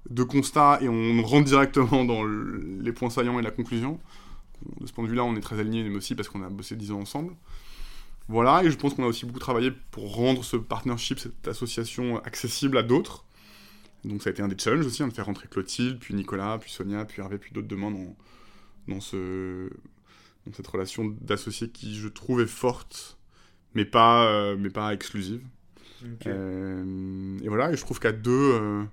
Speaker 2: de constats, et on rentre directement dans les points saillants et la conclusion. De ce point de vue-là, on est très alignés, mais aussi parce qu'on a bossé 10 ans ensemble. Voilà, et je pense qu'on a aussi beaucoup travaillé pour rendre ce partnership, cette association accessible à d'autres. Donc ça a été un des challenges aussi, hein, de faire rentrer Clotilde, puis Nicolas, puis Sonia, puis Hervé, puis d'autres demandes dans, dans, ce, dans cette relation d'associés qui, je trouve, est forte, mais pas, euh, mais pas exclusive. Euh, et voilà, et je trouve qu'à deux, euh,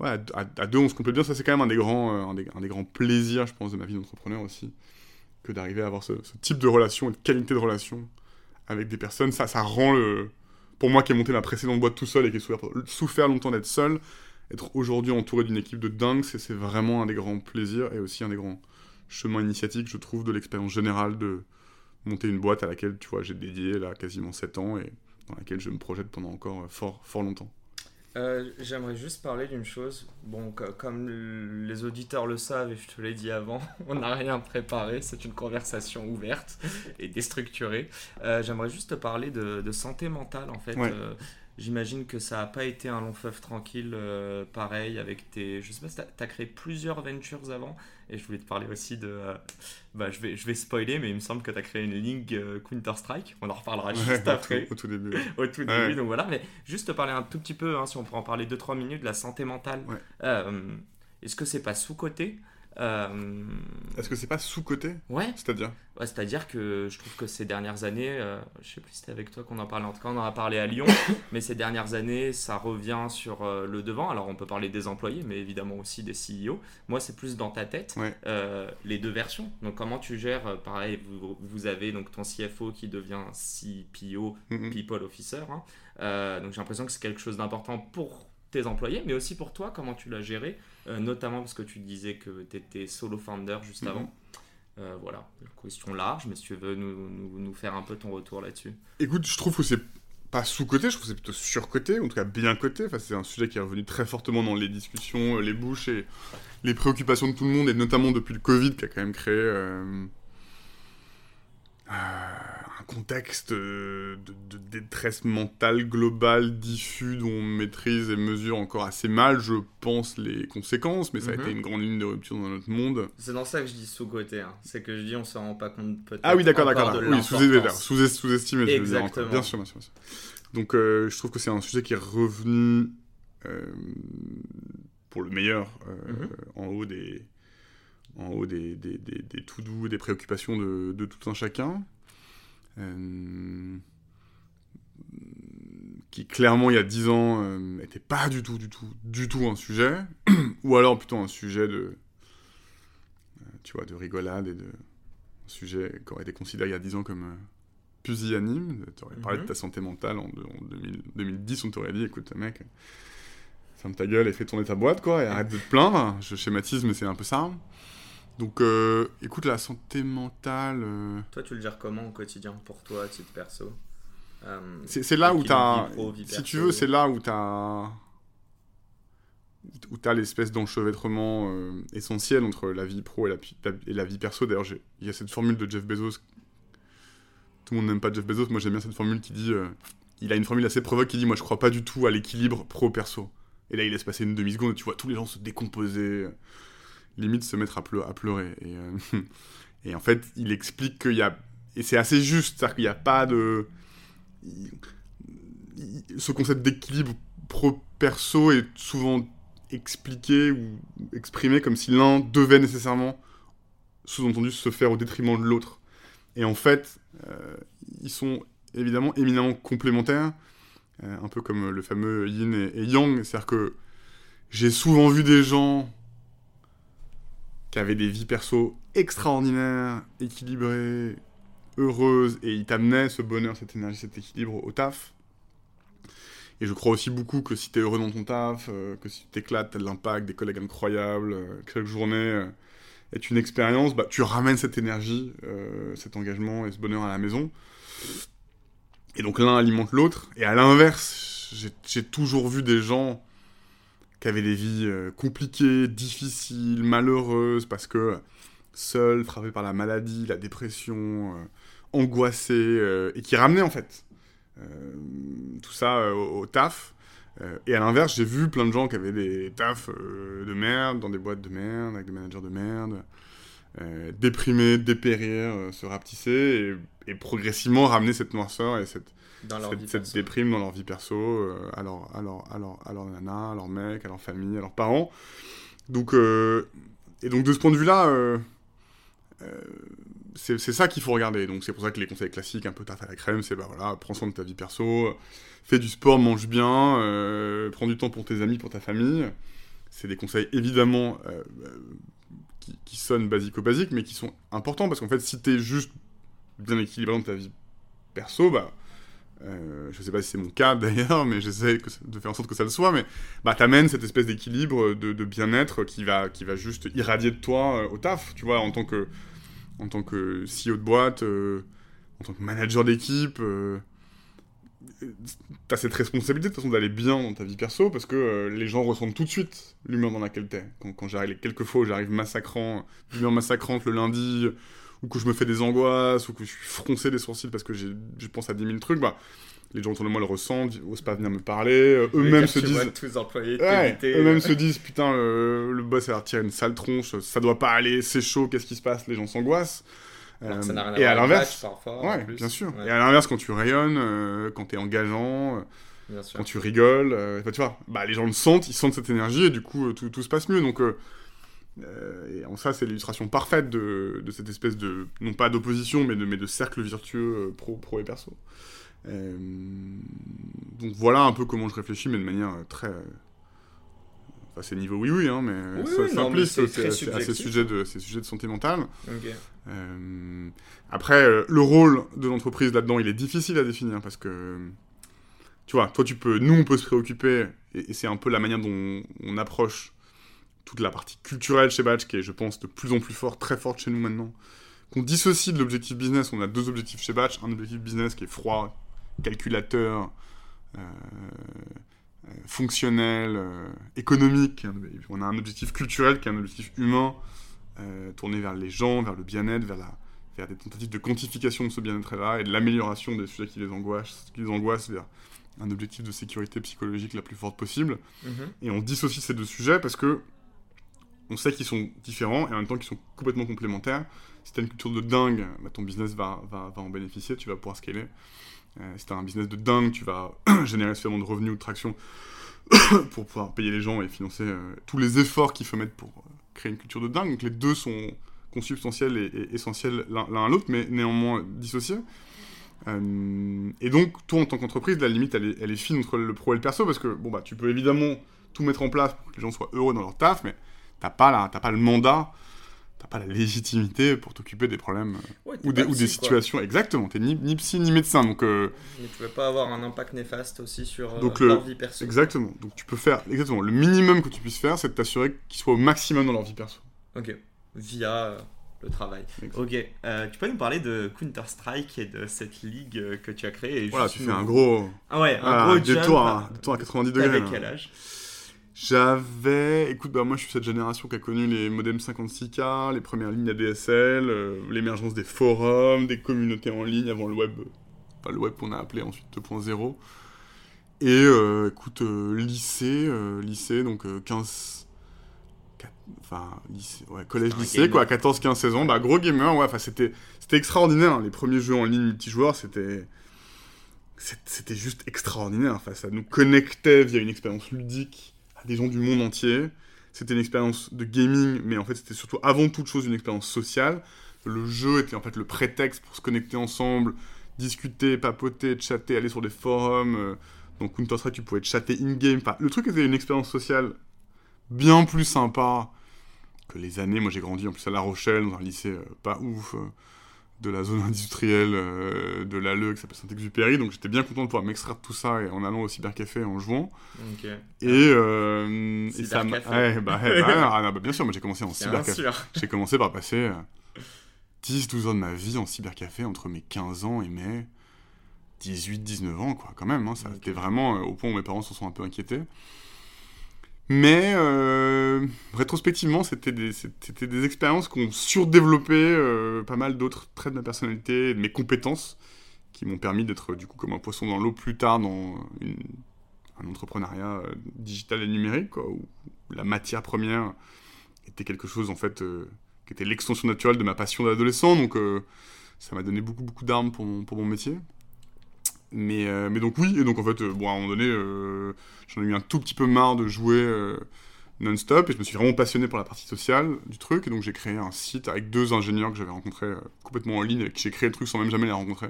Speaker 2: à, deux, on se complète bien. Ça, c'est quand même un des, grands, un des, un, des, grands plaisirs, je pense, de ma vie d'entrepreneur aussi, que d'arriver à avoir ce, ce, type de relation et de qualité de relation avec des personnes, ça, ça rend le. Pour moi qui ai monté ma précédente boîte tout seul et qui ai souffert, souffert longtemps d'être seul, être aujourd'hui entouré d'une équipe de dingue, c'est vraiment un des grands plaisirs et aussi un des grands chemins initiatiques, je trouve, de l'expérience générale de monter une boîte à laquelle, tu vois, j'ai dédié là quasiment 7 ans et dans laquelle je me projette pendant encore fort, fort longtemps.
Speaker 3: Euh, j'aimerais juste parler d'une chose. Bon, comme les auditeurs le savent, et je te l'ai dit avant, on n'a rien préparé, c'est une conversation ouverte et déstructurée. Euh, j'aimerais juste te parler de, santé mentale, en fait. Euh, j'imagine que ça n'a pas été un long fleuve tranquille, pareil, avec tes... Je sais pas si tu as, créé plusieurs ventures avant. Et je voulais te parler aussi de. Euh, bah, je, vais, je vais spoiler, mais il me semble que tu as créé une ligue euh, Counter-Strike. On en reparlera juste après.
Speaker 2: Au tout, début.
Speaker 3: au tout début, donc voilà. Mais juste te parler un tout petit peu, hein, si on peut en parler 2-3 minutes, de la santé mentale. Euh, est-ce que c'est pas sous-côté
Speaker 2: euh, Est-ce que c'est pas sous-côté
Speaker 3: Ouais.
Speaker 2: C'est-à-dire?
Speaker 3: Ouais, C'est-à-dire que je trouve que ces dernières années, euh, je sais plus si c'était avec toi qu'on en parlait, en tout cas on en a parlé à Lyon, mais ces dernières années, ça revient sur euh, le devant. Alors on peut parler des employés, mais évidemment aussi des CEO. Moi, c'est plus dans ta tête, les deux versions. Donc comment tu gères, pareil, vous, avez donc ton CFO qui devient CPO, mm-hmm. People Officer. Hein. donc j'ai l'impression que c'est quelque chose d'important pour tes employés, mais aussi pour toi, comment tu l'as géré, euh, notamment parce que tu disais que tu étais solo founder juste mhm. avant. Euh, voilà, question large, mais si tu veux nous, nous, faire un peu ton retour là-dessus.
Speaker 2: Écoute, je trouve que c'est pas sous-côté, je trouve que c'est plutôt sur-côté, en tout cas bien côté. Enfin, c'est un sujet qui est revenu très fortement dans les discussions, les bouches et les préoccupations de tout le monde, et notamment depuis le Covid qui a quand même créé. Euh, un contexte de, détresse mentale globale, diffus, dont on maîtrise et mesure encore assez mal, je pense, les conséquences, mais ça a mhm. été une grande ligne de rupture dans notre monde.
Speaker 3: C'est dans ça que je dis sous-côté, hein. c'est que je dis on se rend pas compte peut-être.
Speaker 2: Ah oui, d'accord, d'accord, oui, sous-estimé, je veux dire Bien sûr, bien sûr. Donc euh, je trouve que c'est un sujet qui est revenu euh, pour le meilleur euh, mhm. en haut des en haut des, des, des, des tout doux, des préoccupations de, de, tout un chacun. Euh, qui clairement il y a dix ans n'était euh, pas du tout, du tout, du tout un sujet, ou alors plutôt un sujet de, euh, tu vois, de rigolade et de un sujet qui aurait été considéré il y a dix ans comme pusillanime. Tu aurais parlé de mhm. ta santé mentale en, 2010, on t'aurait dit, écoute mec, ferme ta gueule et fais tourner ta boîte quoi, et arrête de te plaindre. Je schématise, mais c'est un peu ça. Donc, euh, écoute, la santé mentale. Euh,
Speaker 3: toi, tu le gères comment au quotidien pour toi, à titre perso?
Speaker 2: Euh, C'est là où tu as. Si tu veux, c'est là où tu as. Où tu as l'espèce d'enchevêtrement essentiel entre la vie pro et la, et la vie perso. D'ailleurs, il y a cette formule de Jeff Bezos. Tout le monde n'aime pas Jeff Bezos. Moi, j'aime bien cette formule qui dit. il a une formule assez provoque qui dit Moi, je crois pas du tout à l'équilibre pro-perso. Et là, il laisse passer une demi-seconde et tu vois tous les gens se décomposer limite se mettre à, pleurer. Et, euh, et, en fait, il explique qu'il y a. Et c'est assez juste, c'est-à-dire qu'il n'y a pas de. Ce concept d'équilibre pro-perso est souvent expliqué ou exprimé comme si l'un devait nécessairement, sous-entendu, se faire au détriment de l'autre. Et en fait, euh, ils sont évidemment éminemment complémentaires, euh, un peu comme le fameux yin et yang. C'est-à-dire que j'ai souvent vu des gens qui avaient des vies perso extraordinaires, équilibrées, heureuses, et ils t'amenaient ce bonheur, cette énergie, cet équilibre au taf. Et je crois aussi beaucoup que si t'es heureux dans ton taf, euh, que si tu t'éclates, t'as de l'impact, des collègues incroyables, euh, que chaque journée euh, est une expérience, bah, tu ramènes cette énergie, cet engagement et ce bonheur à la maison. Et donc l'un alimente l'autre. Et à l'inverse, j'ai toujours vu des gens qui avaient des vies euh, compliquées, difficiles, malheureuses, parce que seuls, frappés par la maladie, la dépression, euh, angoissés, euh, et qui ramenaient en fait tout ça au, taf. et à l'inverse, j'ai vu plein de gens qui avaient des tafs de merde, dans des boîtes de merde, avec des managers de merde, déprimés, dépérir, se rapetisser, et, et, progressivement ramener cette noirceur et cette, cette, déprime dans leur vie perso, euh, à, leur, à, leur, à, leur, à leur nana, à leur mec, à leur famille, à leurs parents. Donc, euh, et donc de ce point de vue-là, euh, c'est ça qu'il faut regarder. Donc c'est pour ça que les conseils classiques, un peu tarte à la crème, c'est bah voilà, prends soin de ta vie perso, fais du sport, mange bien, prends du temps pour tes amis, pour ta famille. C'est des conseils évidemment qui, qui, sonnent basico-basiques, mais qui sont importants parce qu'en fait, si t'es juste bien équilibré dans ta vie perso, bah euh, je sais pas si c'est mon cas d'ailleurs, mais j'essaie de faire en sorte que ça le soit, mais bah, t'amènes cette espèce d'équilibre, de, bien-être qui va, qui va juste irradier de toi euh, au taf, tu vois, en tant que, en tant que CEO de boîte, euh, en tant que manager d'équipe. t'as cette responsabilité de toute façon d'aller bien dans ta vie perso parce que euh, les gens ressentent tout de suite l'humeur dans laquelle t'es. Quand, quand j'arrive, quelques fois où j'arrive massacrant, d'humeur massacrante le lundi, ou que je me fais des angoisses, ou que je suis froncé des sourcils parce que je pense à 10 000 trucs, bah, les gens autour de moi le ressentent, ils osent pas venir me parler, euh, eux-mêmes se disent.
Speaker 3: tous employés
Speaker 2: Ouais, eux-mêmes
Speaker 3: euh,
Speaker 2: se disent putain le, le boss a tirer une sale tronche, ça doit pas aller, c'est chaud, qu'est-ce qui se passe, les gens s'angoissent. Euh, et à l'inverse, ouais, bien sûr.
Speaker 3: Ouais,
Speaker 2: Et à l'inverse, quand tu rayonnes, euh, quand t'es engageant, euh,
Speaker 3: bien sûr.
Speaker 2: quand tu rigoles, euh, tu vois, bah, les gens le sentent, ils sentent cette énergie et du coup euh, tout, tout se passe mieux. Donc, euh, et en ça, c'est l'illustration parfaite de, de cette espèce de, non pas d'opposition, mais de, mais de cercle virtueux euh, pro, pro et perso. Euh, donc voilà un peu comment je réfléchis, mais de manière très. Enfin, c'est niveau oui, oui, hein, mais
Speaker 3: Oui,
Speaker 2: ça
Speaker 3: oui,
Speaker 2: à, ces sujets de, ces sujets de santé mentale. Après, le rôle de l'entreprise là-dedans, il est difficile à définir parce que, tu vois, toi, tu peux, nous, on peut se préoccuper, et, et c'est un peu la manière dont on approche toute la partie culturelle chez Batch, qui est, je pense, de plus en plus forte, très forte chez nous maintenant. Qu'on dissocie de l'objectif business, on a deux objectifs chez Batch, un objectif business qui est froid, calculateur, euh, euh, fonctionnel, euh, économique, on a un objectif culturel qui est un objectif humain, tourné vers les gens, vers le bien-être, vers, la, vers des tentatives de quantification de ce bien-être-là et de l'amélioration des sujets qui les angoissent, qui les angoissent vers un objectif de sécurité psychologique la plus forte possible.
Speaker 3: Mhm.
Speaker 2: Et on dissocie ces deux sujets parce que on sait qu'ils sont différents et en même temps qu'ils sont complètement complémentaires. Si tu as une culture de dingue, bah, ton business va, va, va en bénéficier, tu vas pouvoir scaler. Euh, si tu as un business de dingue, tu vas générer suffisamment de revenus ou de traction pour pouvoir payer les gens et financer euh, tous les efforts qu'il faut mettre pour euh, créer une culture de dingue. Donc les deux sont consubstantiels et, essentiels l'un à l'autre, mais néanmoins dissociés. Et donc, toi, en tant qu'entreprise, la limite, elle est, elle est fine entre le pro et le perso, parce que, bon, bah, tu peux évidemment tout mettre en place pour que les gens soient heureux dans leur taf, mais t'as pas, la- pas le mandat, t'as pas la légitimité pour t'occuper des problèmes
Speaker 3: Ouais,
Speaker 2: ou des,
Speaker 3: pas
Speaker 2: ou des
Speaker 3: psy, quoi.
Speaker 2: situations. Exactement, t'es ni, ni psy ni médecin, donc euh,
Speaker 3: Mais tu veux pas avoir un impact néfaste aussi sur euh,
Speaker 2: le-
Speaker 3: leur vie perso.
Speaker 2: exactement. Donc tu peux faire exactement le minimum que tu puisses faire, c'est de t'assurer qu'ils soient au maximum dans leur vie perso.
Speaker 3: Ok. Via euh, le travail. Ok. Euh, tu peux nous parler de Counter-Strike et de cette ligue que tu as créée et
Speaker 2: Voilà, tu fais
Speaker 3: nous-
Speaker 2: un gros,
Speaker 3: Ah ouais, un
Speaker 2: ah,
Speaker 3: gros
Speaker 2: détour, à, détour à 90 degrés. Là.
Speaker 3: quel âge?
Speaker 2: J'avais, écoute, bah moi je suis cette génération qui a connu les modems 56K, les premières lignes ADSL, euh, l'émergence des forums, des communautés en ligne avant le web, enfin le web qu'on a appelé ensuite 2.0. Et euh, écoute, euh, lycée, lycée, donc euh, 15, quat- enfin lycée, ouais, collège,
Speaker 3: C'était un
Speaker 2: lycée,
Speaker 3: gamer.
Speaker 2: quoi, 14, 15, 16 ans, bah gros gamer, ouais, enfin c'était, c'était extraordinaire, hein, les premiers jeux en ligne multijoueurs, c'était, c'était juste extraordinaire, enfin ça nous connectait via une expérience ludique des gens du monde entier. C'était une expérience de gaming, mais en fait c'était surtout avant toute chose une expérience sociale. Le jeu était en fait le prétexte pour se connecter ensemble, discuter, papoter, chatter, aller sur des forums. euh, Dans Counter-Strike, tu pouvais chatter in-game. Le truc était une expérience sociale bien plus sympa que les années. Moi j'ai grandi en plus à La Rochelle, dans un lycée euh, pas ouf, euh, de la zone industrielle euh, de l'ALE qui s'appelle Saint-Exupéry. Donc j'étais bien content de pouvoir m'extraire de tout ça et en allant au cybercafé en jouant. Et, euh, et ça m'a- ouais, bah, ouais, bah, ah, bah, bien sûr, moi j'ai commencé en cybercafé. J'ai commencé par passer 10-12 ans de ma vie en cybercafé entre mes 15 ans et mes 18-19 ans, quoi, quand même. Hein, ça
Speaker 3: Ok.
Speaker 2: c'était vraiment euh, au point où mes parents se sont un peu inquiétés. Mais euh, rétrospectivement, c'était des, expériences qui ont surdéveloppé euh, pas mal d'autres traits de ma personnalité de mes compétences qui m'ont permis d'être du coup comme un poisson dans l'eau plus tard dans un entrepreneuriat euh, digital et numérique, où la matière première était quelque chose en fait euh, qui était l'extension naturelle de ma passion d'adolescent, donc ça m'a donné beaucoup beaucoup d'armes pour mon métier. Mais, euh, mais donc oui, et donc en fait, euh, bon, à un moment donné, euh, j'en ai eu un tout petit peu marre de jouer non-stop, et je me suis vraiment passionné pour la partie sociale du truc, et donc j'ai créé un site avec deux ingénieurs que j'avais rencontrés complètement en ligne, qui j'ai créé le truc sans même jamais les rencontrer.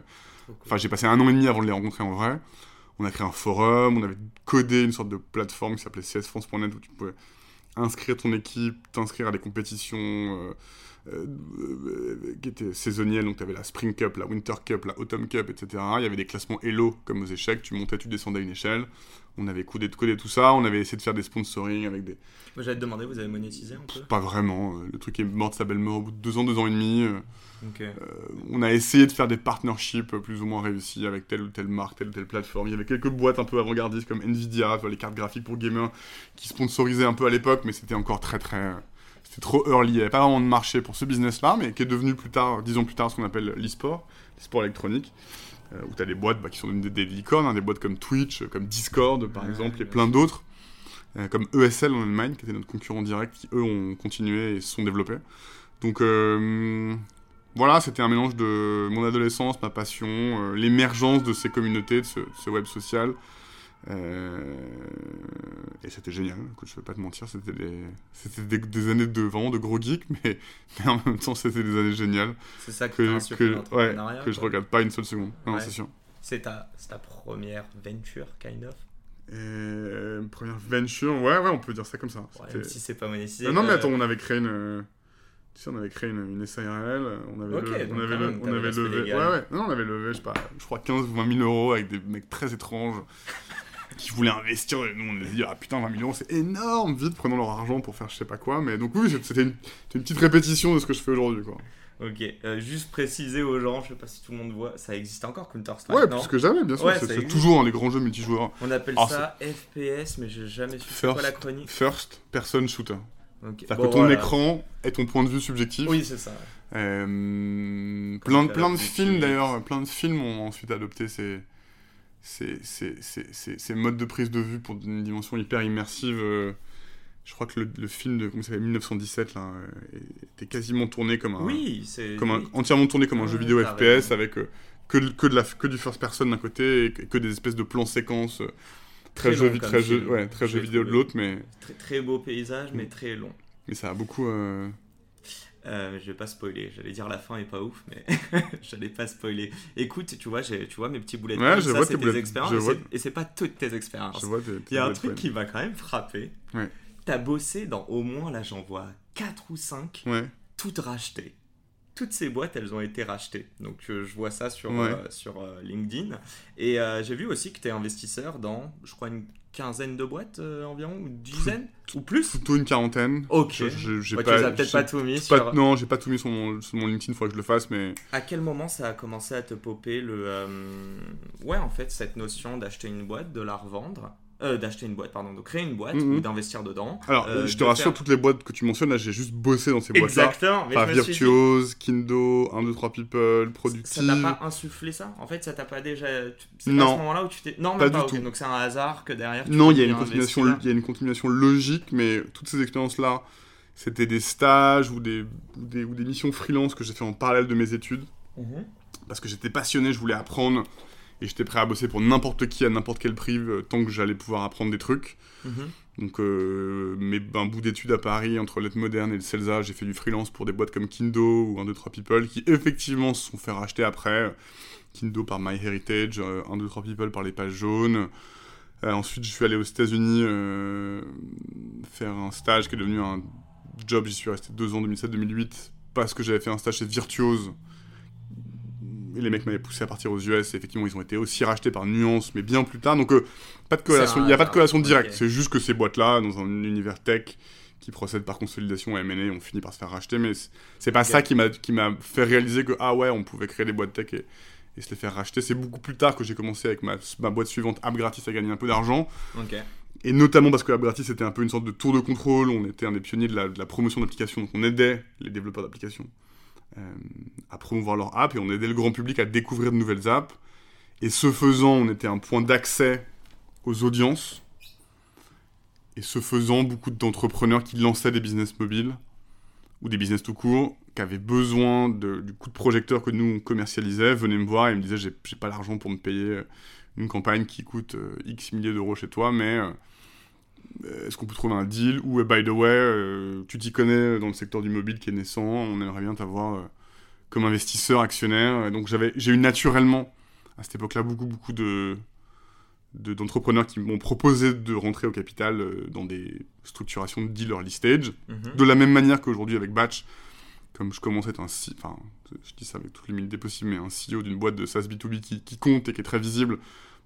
Speaker 2: Enfin, j'ai passé un an et demi avant de les rencontrer en vrai. On a créé un forum, on avait codé une sorte de plateforme qui s'appelait csfrance.net où tu pouvais inscrire ton équipe, t'inscrire à des compétitions, qui étaient saisonnières. Donc, tu avais la Spring Cup, la Winter Cup, la Autumn Cup, etc. Il y avait des classements Elo, comme aux échecs. Tu montais, tu descendais à une échelle. On avait codé, codé tout ça. On avait essayé de faire des sponsoring avec des.
Speaker 3: Moi, j'allais te demander, vous avez monétisé un peu?
Speaker 2: Pas vraiment. euh, Le truc est mort de sa belle mort au bout de deux ans, deux ans et demi. euh, euh, on a essayé de faire des partnerships plus ou moins réussis avec telle ou telle marque, telle ou telle plateforme. Il y avait quelques boîtes un peu avant-gardistes comme Nvidia, les cartes graphiques pour gamers, qui sponsorisaient un peu à l'époque, mais c'était encore très très. C'était trop early. Il n'y avait pas vraiment de marché pour ce business-là, mais qui est devenu plus tard, dix ans plus tard, ce qu'on appelle l'e-sport, l'e-sport électronique. euh, où tu as des boîtes bah, qui sont devenues des, des licornes, hein, des boîtes comme Twitch, comme Discord par
Speaker 3: Ouais,
Speaker 2: exemple, et plein d'autres, euh, comme ESL en Allemagne, qui était notre concurrent direct, qui eux ont continué et se sont développés. Donc euh, voilà, c'était un mélange de mon adolescence, ma passion, l'émergence de ces communautés, de ce, de ce web social. Euh, et c'était génial, écoute, je vais pas te mentir, c'était des, c'était des, des années de vraiment de gros geek, mais, mais en même temps c'était des années géniales
Speaker 3: C'est ça que,
Speaker 2: que,
Speaker 3: t'as insufflé
Speaker 2: que, ouais,
Speaker 3: l'entrepreneuriat,
Speaker 2: que je regrette pas une seule seconde. Non,
Speaker 3: Ouais.
Speaker 2: c'est sûr.
Speaker 3: C'est ta, c'est ta première venture, kind of?
Speaker 2: Et euh, première venture, ouais, ouais, on peut dire ça comme ça.
Speaker 3: Ouais, Même si c'est pas monétisé.
Speaker 2: Euh, non, mais attends, on avait créé une. Tu sais, on avait créé une, une SARL, on avait, le- on le- on levé. Ouais, ouais, non, on avait levé, je sais pas, je crois 15 ou 20 000 euros avec des mecs très étranges qui voulaient investir. Et nous, on a dit, ah putain, 20 000 euros, c'est énorme, vite, prenons leur argent pour faire je sais pas quoi. Mais donc, oui, c'était une, petite répétition de ce que je fais aujourd'hui, quoi.
Speaker 3: Ok, euh, juste préciser aux gens, je sais pas si tout le monde voit, ça existe encore Counter-Strike
Speaker 2: Ouais, plus que jamais, bien sûr.
Speaker 3: Ouais,
Speaker 2: c'est toujours hein, les grands jeux multijoueurs.
Speaker 3: On appelle
Speaker 2: Ah,
Speaker 3: ça FPS, mais j'ai jamais su
Speaker 2: First.
Speaker 3: quoi la chronique.
Speaker 2: First person shooter.
Speaker 3: Ok.
Speaker 2: C'est-à-dire
Speaker 3: Bon,
Speaker 2: que ton
Speaker 3: voilà.
Speaker 2: écran est ton point de vue subjectif.
Speaker 3: Oui, c'est ça.
Speaker 2: Euh, plein, plein de films d'ailleurs, plein de films ont ensuite adopté ces, ces, ces, ces, ces- ces modes de prise de vue pour une dimension hyper immersive. euh, je crois que le, le film de comment ça s'appelle, 1917 là, euh, était quasiment tourné comme un,
Speaker 3: Oui, c'est.
Speaker 2: comme un
Speaker 3: oui.
Speaker 2: entièrement tourné comme un jeu vidéo FPS avec euh, que, que, de la, que du first person d'un côté et que, des espèces de plans séquences très,
Speaker 3: long
Speaker 2: ouais, jeux vidéo de l'autre, mais,
Speaker 3: Très, très beau paysage,
Speaker 2: Mm.
Speaker 3: mais très long.
Speaker 2: mais ça a beaucoup. euh,
Speaker 3: Euh, je vais pas spoiler, j'allais dire la fin est pas ouf, mais j'allais pas spoiler. Écoute, tu vois, tu vois mes petits boulets de
Speaker 2: Ouais,
Speaker 3: ça c'est
Speaker 2: tes
Speaker 3: expériences,
Speaker 2: vois-
Speaker 3: et c'est pas toutes tes expériences. Il y a un truc qui m'a quand même frappé.
Speaker 2: Ouais.
Speaker 3: T'as bossé dans au moins, là j'en vois 4 ou 5,
Speaker 2: points. Ouais.
Speaker 3: toutes rachetées. Toutes ces boîtes, elles ont été rachetées. Donc euh, je vois ça sur,
Speaker 2: Ouais.
Speaker 3: euh, sur LinkedIn. Et j'ai vu aussi que tu es investisseur dans, je crois, une quinzaine de boîtes euh, environ, ou dizaine, ou plus?
Speaker 2: Plutôt une quarantaine.
Speaker 3: Ok.
Speaker 2: Je- je- j'ai
Speaker 3: Ouais,
Speaker 2: pas-
Speaker 3: tu les as peut-être pas tout mis
Speaker 2: Pas-
Speaker 3: sur...
Speaker 2: Non, j'ai pas tout mis sur mon, sur mon LinkedIn, faudrait que je le fasse, mais
Speaker 3: À quel moment ça a commencé à te popper le... euh, Ouais, en fait, cette notion d'acheter une boîte, de la revendre... Euh, d'acheter une boîte, pardon, de créer une boîte
Speaker 2: Mhm.
Speaker 3: ou d'investir dedans.
Speaker 2: alors
Speaker 3: Euh,
Speaker 2: je te rassure,
Speaker 3: faire-
Speaker 2: toutes les boîtes que tu mentionnes, là j'ai juste bossé dans ces boîtes-là.
Speaker 3: Exactement, mais
Speaker 2: Enfin,
Speaker 3: suis dit,
Speaker 2: Virtuose, Kindo, 1, 2, 3 People,
Speaker 3: Ça
Speaker 2: Productive.
Speaker 3: t'a pas insufflé ça? En fait, ça t'a pas déjà. C'est à ce moment-là où tu t'es. Non,
Speaker 2: Pas du
Speaker 3: pas. ok.
Speaker 2: tout.
Speaker 3: Donc c'est un hasard que derrière. tu
Speaker 2: Non, il y, a une continuation, il y a une continuation logique, mais toutes ces expériences-là, c'était des stages ou des, ou, des, ou des missions freelance que j'ai fait en parallèle de mes études.
Speaker 3: Mhm.
Speaker 2: Parce que j'étais passionné, je voulais apprendre. Et j'étais prêt à bosser pour n'importe qui, à n'importe quel prix, euh, tant que j'allais pouvoir apprendre des trucs.
Speaker 3: Mhm.
Speaker 2: Donc, euh, mes, un bout d'études à Paris, entre Lettres Moderne et le CELSA, j'ai fait du freelance pour des boîtes comme Kindo ou 1, 2, 3 People, qui effectivement se sont fait racheter après. Kindo par MyHeritage, euh, 1, 2, 3 People par les pages jaunes. Euh, ensuite, je suis allé aux États-Unis euh, faire un stage qui est devenu un job. J'y suis resté deux ans, 2007-2008, parce que j'avais fait un stage chez Virtuose. Et les mecs m'avaient poussé à partir aux US. Et effectivement, ils ont été aussi rachetés par Nuance, mais bien plus tard. Donc, euh, pas de corrélation. Il n'y a pas de corrélation directe. C'est juste que ces boîtes-là, dans un univers tech qui procède par consolidation à M&A, ont fini par se faire racheter. Mais c'est- pas ça qui m'a qui m'a fait réaliser que ah ouais, on pouvait créer des boîtes tech et, et se les faire racheter. C'est beaucoup plus tard que j'ai commencé avec ma, ma boîte suivante, App Gratis, à gagner un peu d'argent. Et notamment parce que App Gratis était un peu une sorte de tour de contrôle. On était un des pionniers de la, de la promotion d'applications. Donc on aidait les développeurs d'applications à promouvoir leur app et on aidait le grand public à découvrir de nouvelles apps. Et ce faisant, on était un point d'accès aux audiences. Et ce faisant, beaucoup d'entrepreneurs qui lançaient des business mobiles ou des business tout court, qui avaient besoin du coup de projecteur que nous on commercialisait, venaient me voir et me disaient j'ai j'ai pas l'argent pour me payer euh, une campagne qui coûte euh, X milliers d'euros chez toi, mais euh, est-ce qu'on peut trouver un deal Ou, euh, by the way, euh, tu t'y connais dans le secteur du mobile qui est naissant, on aimerait bien t'avoir euh, comme investisseur, actionnaire. Et donc j'avais, j'ai eu naturellement, à cette époque-là, beaucoup, beaucoup de, de- d'entrepreneurs qui m'ont proposé de rentrer au capital euh, dans des structurations de deal early stage.
Speaker 3: Mhm.
Speaker 2: De la même manière qu'aujourd'hui avec Batch, comme je commence à être un si, enfin, je dis ça avec toutes les l'humilité possibles, mais un CEO d'une boîte de SaaS B2B qui, qui compte et qui est très visible,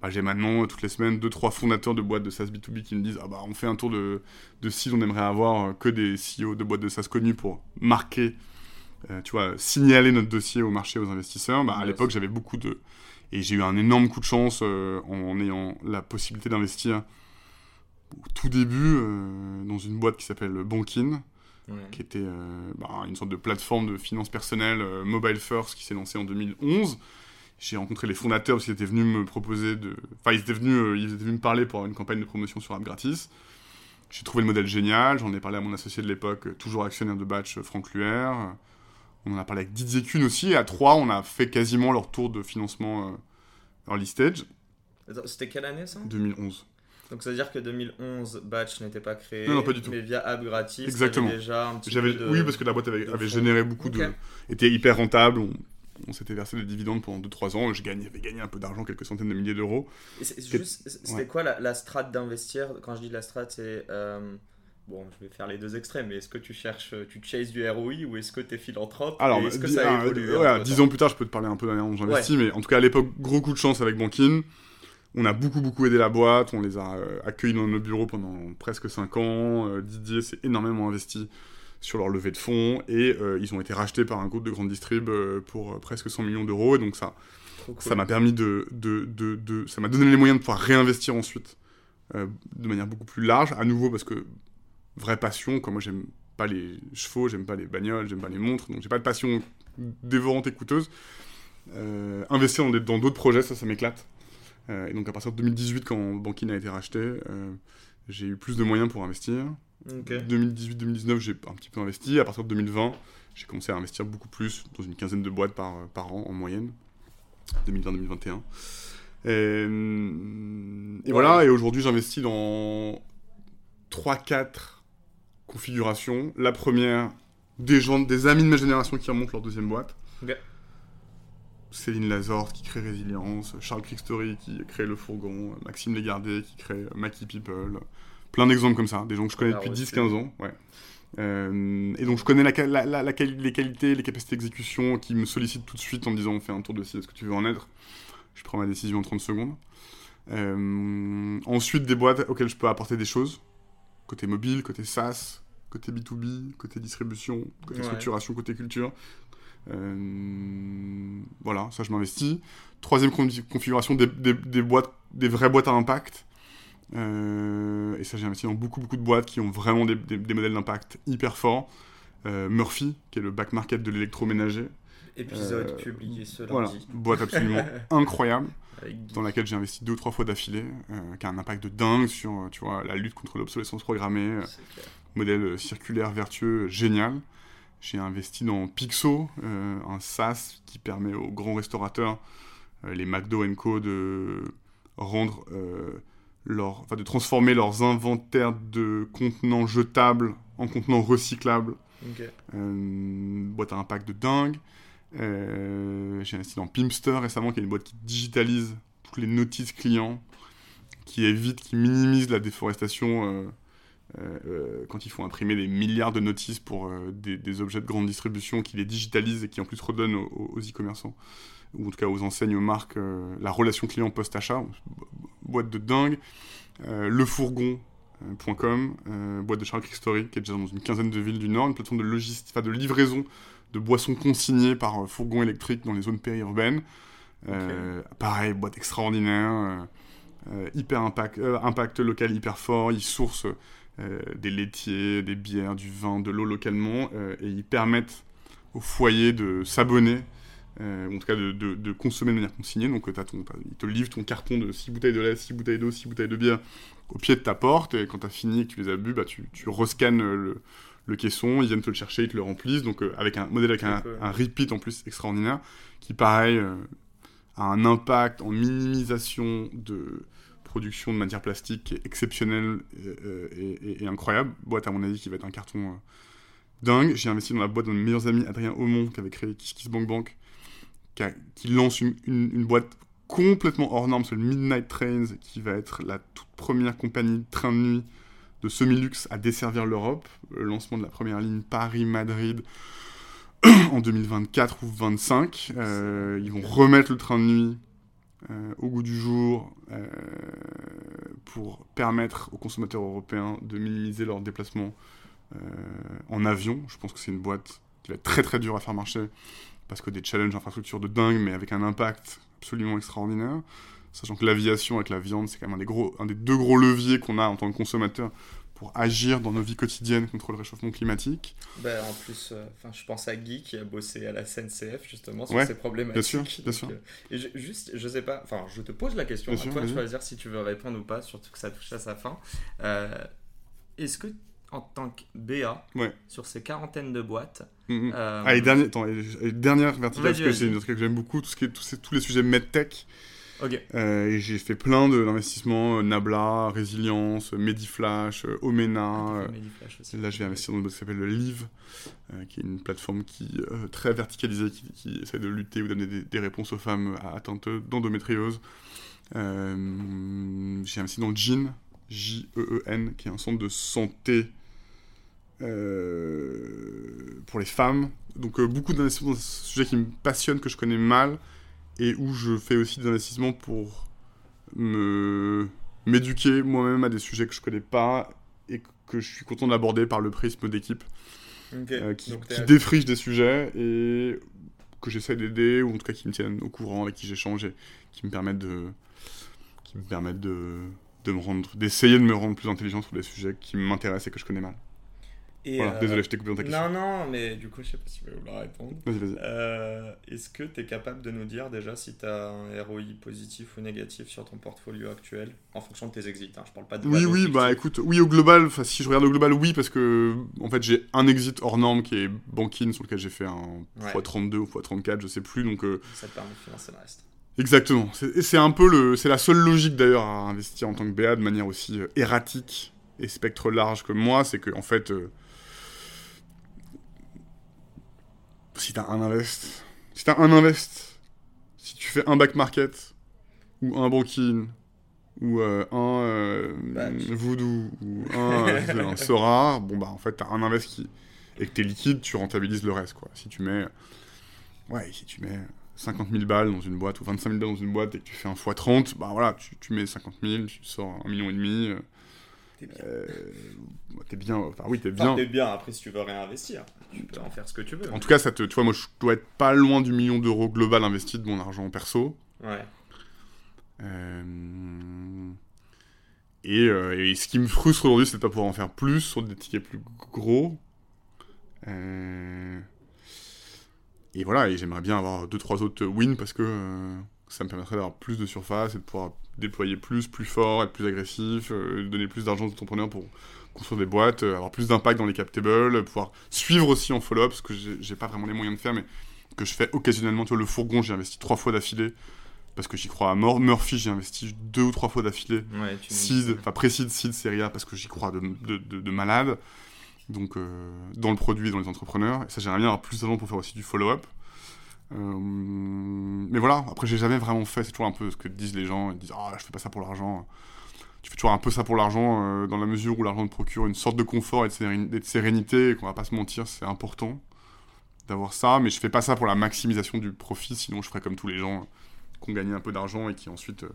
Speaker 2: bah, j'ai maintenant, toutes les semaines, deux, trois fondateurs de boîtes de SaaS B2B qui me disent Ah bah, on fait un tour de, de site, on aimerait avoir que des CEO de boîtes de SaaS connus pour marquer, euh, tu vois, signaler notre dossier au marché, aux investisseurs. Bah, à l'époque, j'avais beaucoup de. Et j'ai eu un énorme coup de chance euh, en ayant la possibilité d'investir au tout début euh, dans une boîte qui s'appelle Bankin. qui était bah, une sorte de plateforme de finance personnelle mobile first qui s'est lancée en 2011 j'ai rencontré les fondateurs parce qu'ils étaient venus me proposer de. Enfin, ils étaient venus, euh, ils étaient venus me parler pour une campagne de promotion sur App Gratis. J'ai trouvé le modèle génial, j'en ai parlé à mon associé de l'époque, euh, toujours actionnaire de batch, euh, Franck Luer. On en a parlé avec Didier Kuhn aussi, et à trois, on a fait quasiment leur tour de financement early stage.
Speaker 3: C'était quelle année ça?
Speaker 2: 2011.
Speaker 3: Donc ça veut dire que 2011, Batch n'était pas créé.
Speaker 2: Non, non, pas du tout.
Speaker 3: Mais via App Gratis,
Speaker 2: Exactement.
Speaker 3: déjà un petit
Speaker 2: peu de, Oui, parce que la boîte avait, généré beaucoup de. était hyper rentable on s'était versé des dividendes pendant 2-3 ans, je gagnais, gagné un peu d'argent, quelques centaines de milliers d'euros.
Speaker 3: C'était quoi la, la strat d'investir? Quand je dis la strat, c'est. Euh, bon, je vais faire les deux extrêmes, mais est-ce que tu cherches, tu chases du ROI ou est-ce que tu es philanthrope?
Speaker 2: Alors, est-ce que ça a évolué ouais, 10 ans plus tard, je peux te parler un peu de la manière dont j'investis, mais en tout cas, à l'époque, gros coup de chance avec Bankin. On a beaucoup, beaucoup aidé la boîte, on les a euh, accueillis dans nos bureaux pendant presque 5 ans. Euh, Didier s'est énormément investi sur leur levée de fonds et euh, ils ont été rachetés par un groupe de grande distrib euh, pour euh, presque 100 millions d'euros. Et donc ça ça m'a permis de, de, de, de ça m'a donné les moyens de pouvoir réinvestir ensuite de manière beaucoup plus large à nouveau parce que vraie passion comme moi j'aime pas les chevaux j'aime pas les bagnoles j'aime pas les montres donc j'ai pas de passion dévorante et coûteuse. Investir dans d'autres projets ça ça m'éclate. Et donc à partir de 2018 quand Bankin a été racheté j'ai eu plus de moyens pour investir 2018-2019, j'ai un petit peu investi. À partir de 2020, j'ai commencé à investir beaucoup plus, dans une quinzaine de boîtes par, par an en moyenne. 2020-2021. Et, et voilà, et aujourd'hui j'investis dans 3-4 configurations. La première, des gens, des amis de ma génération qui remontent leur deuxième boîte. Céline Lazorte qui crée Résilience, Charles Crickstory qui crée Le Fourgon, Maxime Légardet qui crée Mackie People, Plein d'exemples comme ça, des gens que je connais depuis 10-15 ans. Ouais. Euh, et donc je connais la, la, la, les qualités, les capacités d'exécution qui me sollicitent tout de suite en me disant on fait un tour de site, est-ce que tu veux en être? Je prends ma décision en 30 secondes. Euh, ensuite des boîtes auxquelles je peux apporter des choses, côté mobile, côté SaaS, côté B2B, côté distribution, côté structuration, côté culture. Euh, voilà, ça je m'investis. Troisième configuration, des, des, des, boîtes, des vraies boîtes à impact. Euh, et ça, j'ai investi dans beaucoup, beaucoup de boîtes qui ont vraiment des, modèles d'impact hyper forts. Euh, Murphy, qui est le back market de l'électroménager.
Speaker 3: Épisode euh, publié ce lundi.
Speaker 2: Voilà, boîte absolument incroyable, dans laquelle j'ai investi deux ou trois fois d'affilée, qui a un impact de dingue sur tu vois, la lutte contre l'obsolescence programmée, modèle circulaire vertueux génial. J'ai investi dans Pixo, un SaaS qui permet aux grands restaurateurs, les McDo Co, de rendre leur, enfin, de transformer leurs inventaires de contenants jetables en contenants recyclables. Euh, boîte à impact de dingue. Euh, j'ai investi dans Pimster récemment, qui est une boîte qui digitalise toutes les notices clients, qui évite, qui minimise la déforestation euh, quand ils font imprimer des milliards de notices pour des, objets de grande distribution, qui les digitalise et qui en plus redonnent aux e-commerçants ou en tout cas aux enseignes, aux marques, euh, la relation client post-achat, boîte de dingue, euh, lefourgon.com, euh, boîte de Charles Cristory, qui est déjà dans une quinzaine de villes du Nord, une plateforme de logistique, de livraison de boissons consignées par fourgon électrique dans les zones périurbaines. Pareil, boîte extraordinaire, hyper impact, impact local hyper fort, ils sourcent des laitiers, des bières, du vin, de l'eau localement, et ils permettent aux foyers de s'abonner euh, en tout cas de, de, consommer de manière consignée. Donc as ton, il te livre ton carton de 6 bouteilles de lait, 6 bouteilles d'eau, 6 bouteilles de bière au pied de ta porte, et quand tu as fini et que tu les as bu, bah, tu, tu rescannes le, le, caisson, ils viennent te le chercher, ils te le remplissent, donc euh, avec un modèle avec un, un, repeat en plus extraordinaire, qui pareil euh, a un impact en minimisation de production de matière plastique qui est exceptionnel et, et, incroyable. Boîte à mon avis qui va être un carton dingue. J'ai investi dans la boîte de mes meilleurs amis, Adrien Aumont, qui avait créé KissKissBankBank, qui, lance une, boîte complètement hors norme, c'est le Midnight Trains, qui va être la toute première compagnie de train de nuit de semi-luxe à desservir l'Europe. Le lancement de la première ligne Paris-Madrid en 2024 ou 2025. Euh, ils vont remettre le train de nuit euh, au goût du jour euh, pour permettre aux consommateurs européens de minimiser leurs déplacements en avion. Je pense que c'est une boîte qui va être très très dure à faire marcher parce que des challenges d'infrastructure de dingue, mais avec un impact absolument extraordinaire. Sachant que l'aviation avec la viande, c'est quand même un des, gros, un des deux gros leviers qu'on a en tant que consommateur pour agir dans nos vies quotiennes contre le réchauffement climatique.
Speaker 3: Ben, en plus, euh, je pense à Guy qui a bossé à la SNCF justement sur ces problématiques.
Speaker 2: Bien sûr, bien sûr.
Speaker 3: Euh, et je, juste, je sais pas, enfin, je te pose la question, à toi de choisir si tu veux répondre ou pas, surtout que ça touche à sa fin. Euh, est-ce que en tant que BA, sur ces quarantaines de boîtes.
Speaker 2: Mm, mm. Allez, dernière, attends, dernière verticale, parce que que j'aime beaucoup, tout ce qui est, tous, ces, tous les sujets medtech. Euh, et j'ai fait plein d'investissements, euh, Nabla, Résilience, Mediflash, euh, Omena. là, je vais investir dans une boîte qui s'appelle le Live, qui est une plateforme qui très verticalisée, qui, essaie de lutter ou donner des, réponses aux femmes à atteinte d'endométriose. j'ai investi dans Jean, J-E-E-N, qui est un centre de santé pour les femmes. Donc beaucoup d'investissements dans ce sujet qui me passionne, que je connais mal, et où je fais aussi des investissements pour me m'éduquer moi-même à des sujets que je connais pas et que je suis content d'aborder par le prisme d'équipe euh, qui, défriche des sujets et que j'essaie d'aider ou en tout cas qui me tiennent au courant avec qui j'échange et qui me permettent de qui me permettent de, de me rendre d'essayer de me rendre plus intelligent sur des sujets qui m'intéressent et que je connais mal.
Speaker 3: Euh, désolé, je t'ai coupé dans ta question. Non, non, mais du coup, je sais pas si tu veux vouloir répondre.
Speaker 2: Vas-y, vas-y.
Speaker 3: Euh, est-ce que tu es capable de nous dire déjà si tu as un ROI positif ou négatif sur ton portfolio actuel en fonction de tes exits hein. Je parle pas de.
Speaker 2: Oui, oui, bah écoute, oui, au global, si je regarde au global, oui, parce que en fait, j'ai un exit hors norme qui est Banking sur lequel j'ai fait un x32 ou x34, je sais plus. Donc, euh,
Speaker 3: Ça te permet de financer le reste.
Speaker 2: Exactement. C'est un peu le, c'est la seule logique d'ailleurs à investir en tant que BA de manière aussi erratique et spectre large que moi, c'est que en fait si t'as un invest, si t'as un invest, si tu fais un back market, ou un banking, ou euh, un euh, voodoo, ou un, euh, un Sora, bon bah en fait t'as un invest qui. et que t'es liquide, tu rentabilises le reste quoi. Si tu mets. Ouais, si tu mets 50 000 balles dans une boîte, ou 25 000 balles dans une boîte, et que tu fais un x30, bah voilà, tu, tu mets 50 000, tu sors un million et demi. T'es bien. Enfin, oui, t'es bien.
Speaker 3: t'es bien. Après, si tu veux réinvestir, tu peux en faire ce que tu veux.
Speaker 2: En tout cas, ça te, tu vois, moi, je dois être pas loin du million d'euros global investi de mon argent perso.
Speaker 3: Ouais.
Speaker 2: Euh, euh, et, ce qui me frustre aujourd'hui, c'est de pas pouvoir en faire plus sur des tickets plus gros. Euh, et voilà, et j'aimerais bien avoir deux trois autres wins parce que ça me permettrait d'avoir plus de surface et de pouvoir déployer plus, plus fort, être plus agressif, euh, donner plus d'argent aux entrepreneurs pour construire des boîtes, euh, avoir plus d'impact dans les cap tables, pouvoir suivre aussi en follow-up, ce que j'ai pas vraiment les moyens de faire, mais que je fais occasionnellement. Tu vois, le fourgon, j'ai investi trois fois d'affilée parce que j'y crois à mort. Murphy, j'ai investi deux ou trois fois d'affilée.
Speaker 3: Ouais,
Speaker 2: Seed, enfin Précide, Seed, Seria, parce que j'y crois de, de, de, malade. Donc, euh, dans le produit et dans les entrepreneurs. Et ça, j'aimerais bien avoir plus d'argent pour faire aussi du follow-up. Euh, mais voilà, après j'ai jamais vraiment fait, c'est toujours un peu ce que disent les gens, ils disent ah je fais pas ça pour l'argent. Tu fais toujours un peu ça pour l'argent euh, dans la mesure où l'argent te procure une sorte de confort et de, sérénité et qu'on va pas se mentir, c'est important d'avoir ça, mais je fais pas ça pour la maximisation du profit, sinon je ferais comme tous les gens qui ont gagné un peu d'argent et qui ensuite euh,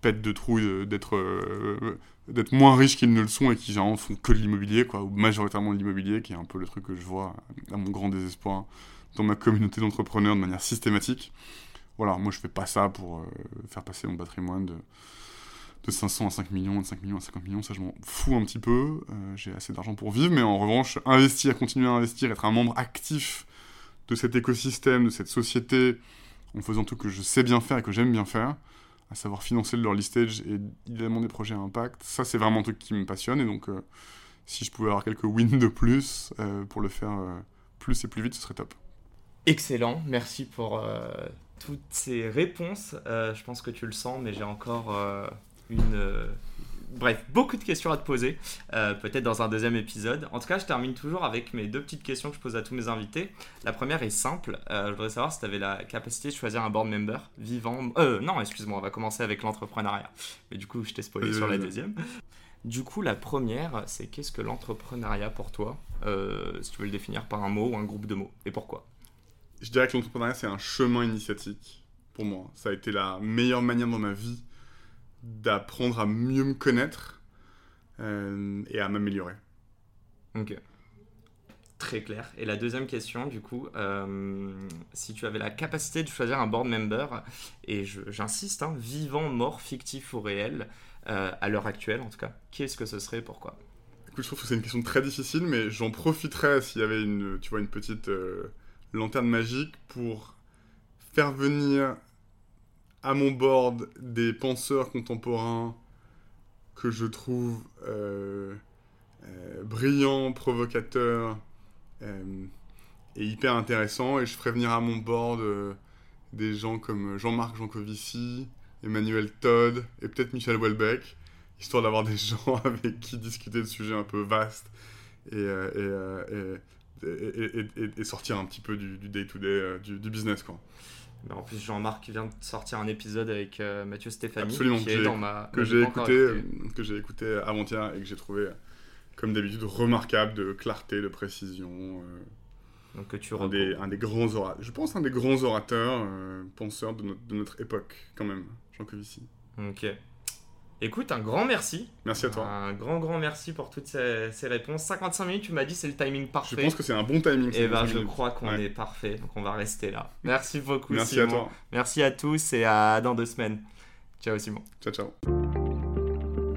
Speaker 2: pètent de trouille d'être d'être moins riches qu'ils ne le sont et qui genre font que de l'immobilier quoi ou majoritairement de l'immobilier qui est un peu le truc que je vois à mon grand désespoir dans ma communauté d'entrepreneurs de manière systématique. Voilà, moi je fais pas ça pour euh, faire passer mon patrimoine de, de 500 à 5 millions, de 5 millions à 50 millions, ça je m'en fous un petit peu. Euh, j'ai assez d'argent pour vivre, mais en revanche, investir, continuer à investir, être un membre actif de cet écosystème, de cette société, en faisant tout que je sais bien faire et que j'aime bien faire, à savoir financer le early stage et idéalement des projets à impact, ça c'est vraiment un truc qui me passionne et donc euh, si je pouvais avoir quelques wins de plus pour le faire plus et plus vite, ce serait top.
Speaker 3: Excellent, merci pour euh, toutes ces réponses. Euh, je pense que tu le sens, mais j'ai encore euh, une... Bref, beaucoup de questions à te poser, peut-être dans un deuxième épisode. En tout cas, je termine toujours avec mes deux petites questions que je pose à tous mes invités. La première est simple. je voudrais savoir si tu avais la capacité de choisir un board member vivant. Euh, non, excuse-moi, on va commencer avec l'entrepreneuriat. Mais du coup, je t'ai spoilé sur la deuxième. Du coup, la première, c'est qu'est-ce que l'entrepreneuriat pour toi? Si tu veux le définir par un mot ou un groupe de mots, et pourquoi?
Speaker 2: Je dirais que l'entrepreneuriat, c'est un chemin initiatique pour moi. Ça a été la meilleure manière dans ma vie d'apprendre à mieux me connaître et à m'améliorer.
Speaker 3: Ok. Très clair. Et la deuxième question, du coup, euh, si tu avais la capacité de choisir un board member, et j'insiste, hein, vivant, mort, fictif ou réel, euh, à l'heure actuelle en tout cas, qui est-ce que ce serait pourquoi?
Speaker 2: Écoute, je trouve que c'est une question très difficile, mais j'en profiterais s'il y avait une, tu vois, une petite euh, lanterne magique pour faire venir à mon board des penseurs contemporains que je trouve brillants, provocateurs, euh, et hyper intéressant. Et je ferai venir à mon board euh, des gens comme Jean-Marc Jancovici, Emmanuel Todd et peut-être Michel Welbeck, histoire d'avoir des gens avec qui discuter de sujets un peu vastes euh, et, et, sortir un petit peu du day-to-day du, business. Quoi.
Speaker 3: en plus, Jean-Marc vient de sortir un épisode avec Mathieu Stéphanie,
Speaker 2: qui est dans ma... que j'ai écouté, que j'ai écouté avant-hier et que j'ai trouvé comme d'habitude, remarquable de clarté, de précision. Euh,
Speaker 3: Donc que tu
Speaker 2: un des, un des grands orateurs, je pense un des grands orateurs, euh, penseurs de notre, de notre, époque, quand même, Jean Covici.
Speaker 3: Ok. Écoute, un grand merci.
Speaker 2: Merci à toi.
Speaker 3: Un grand, grand merci pour toutes ces, ces réponses. 55 minutes, tu m'as dit, c'est le timing parfait.
Speaker 2: Je pense que c'est un bon timing.
Speaker 3: Et eh ben, je crois qu'on est parfait, donc on va rester là. Merci beaucoup,
Speaker 2: Merci à toi.
Speaker 3: Merci à tous et à dans deux semaines. Ciao, Simon.
Speaker 2: Ciao, ciao.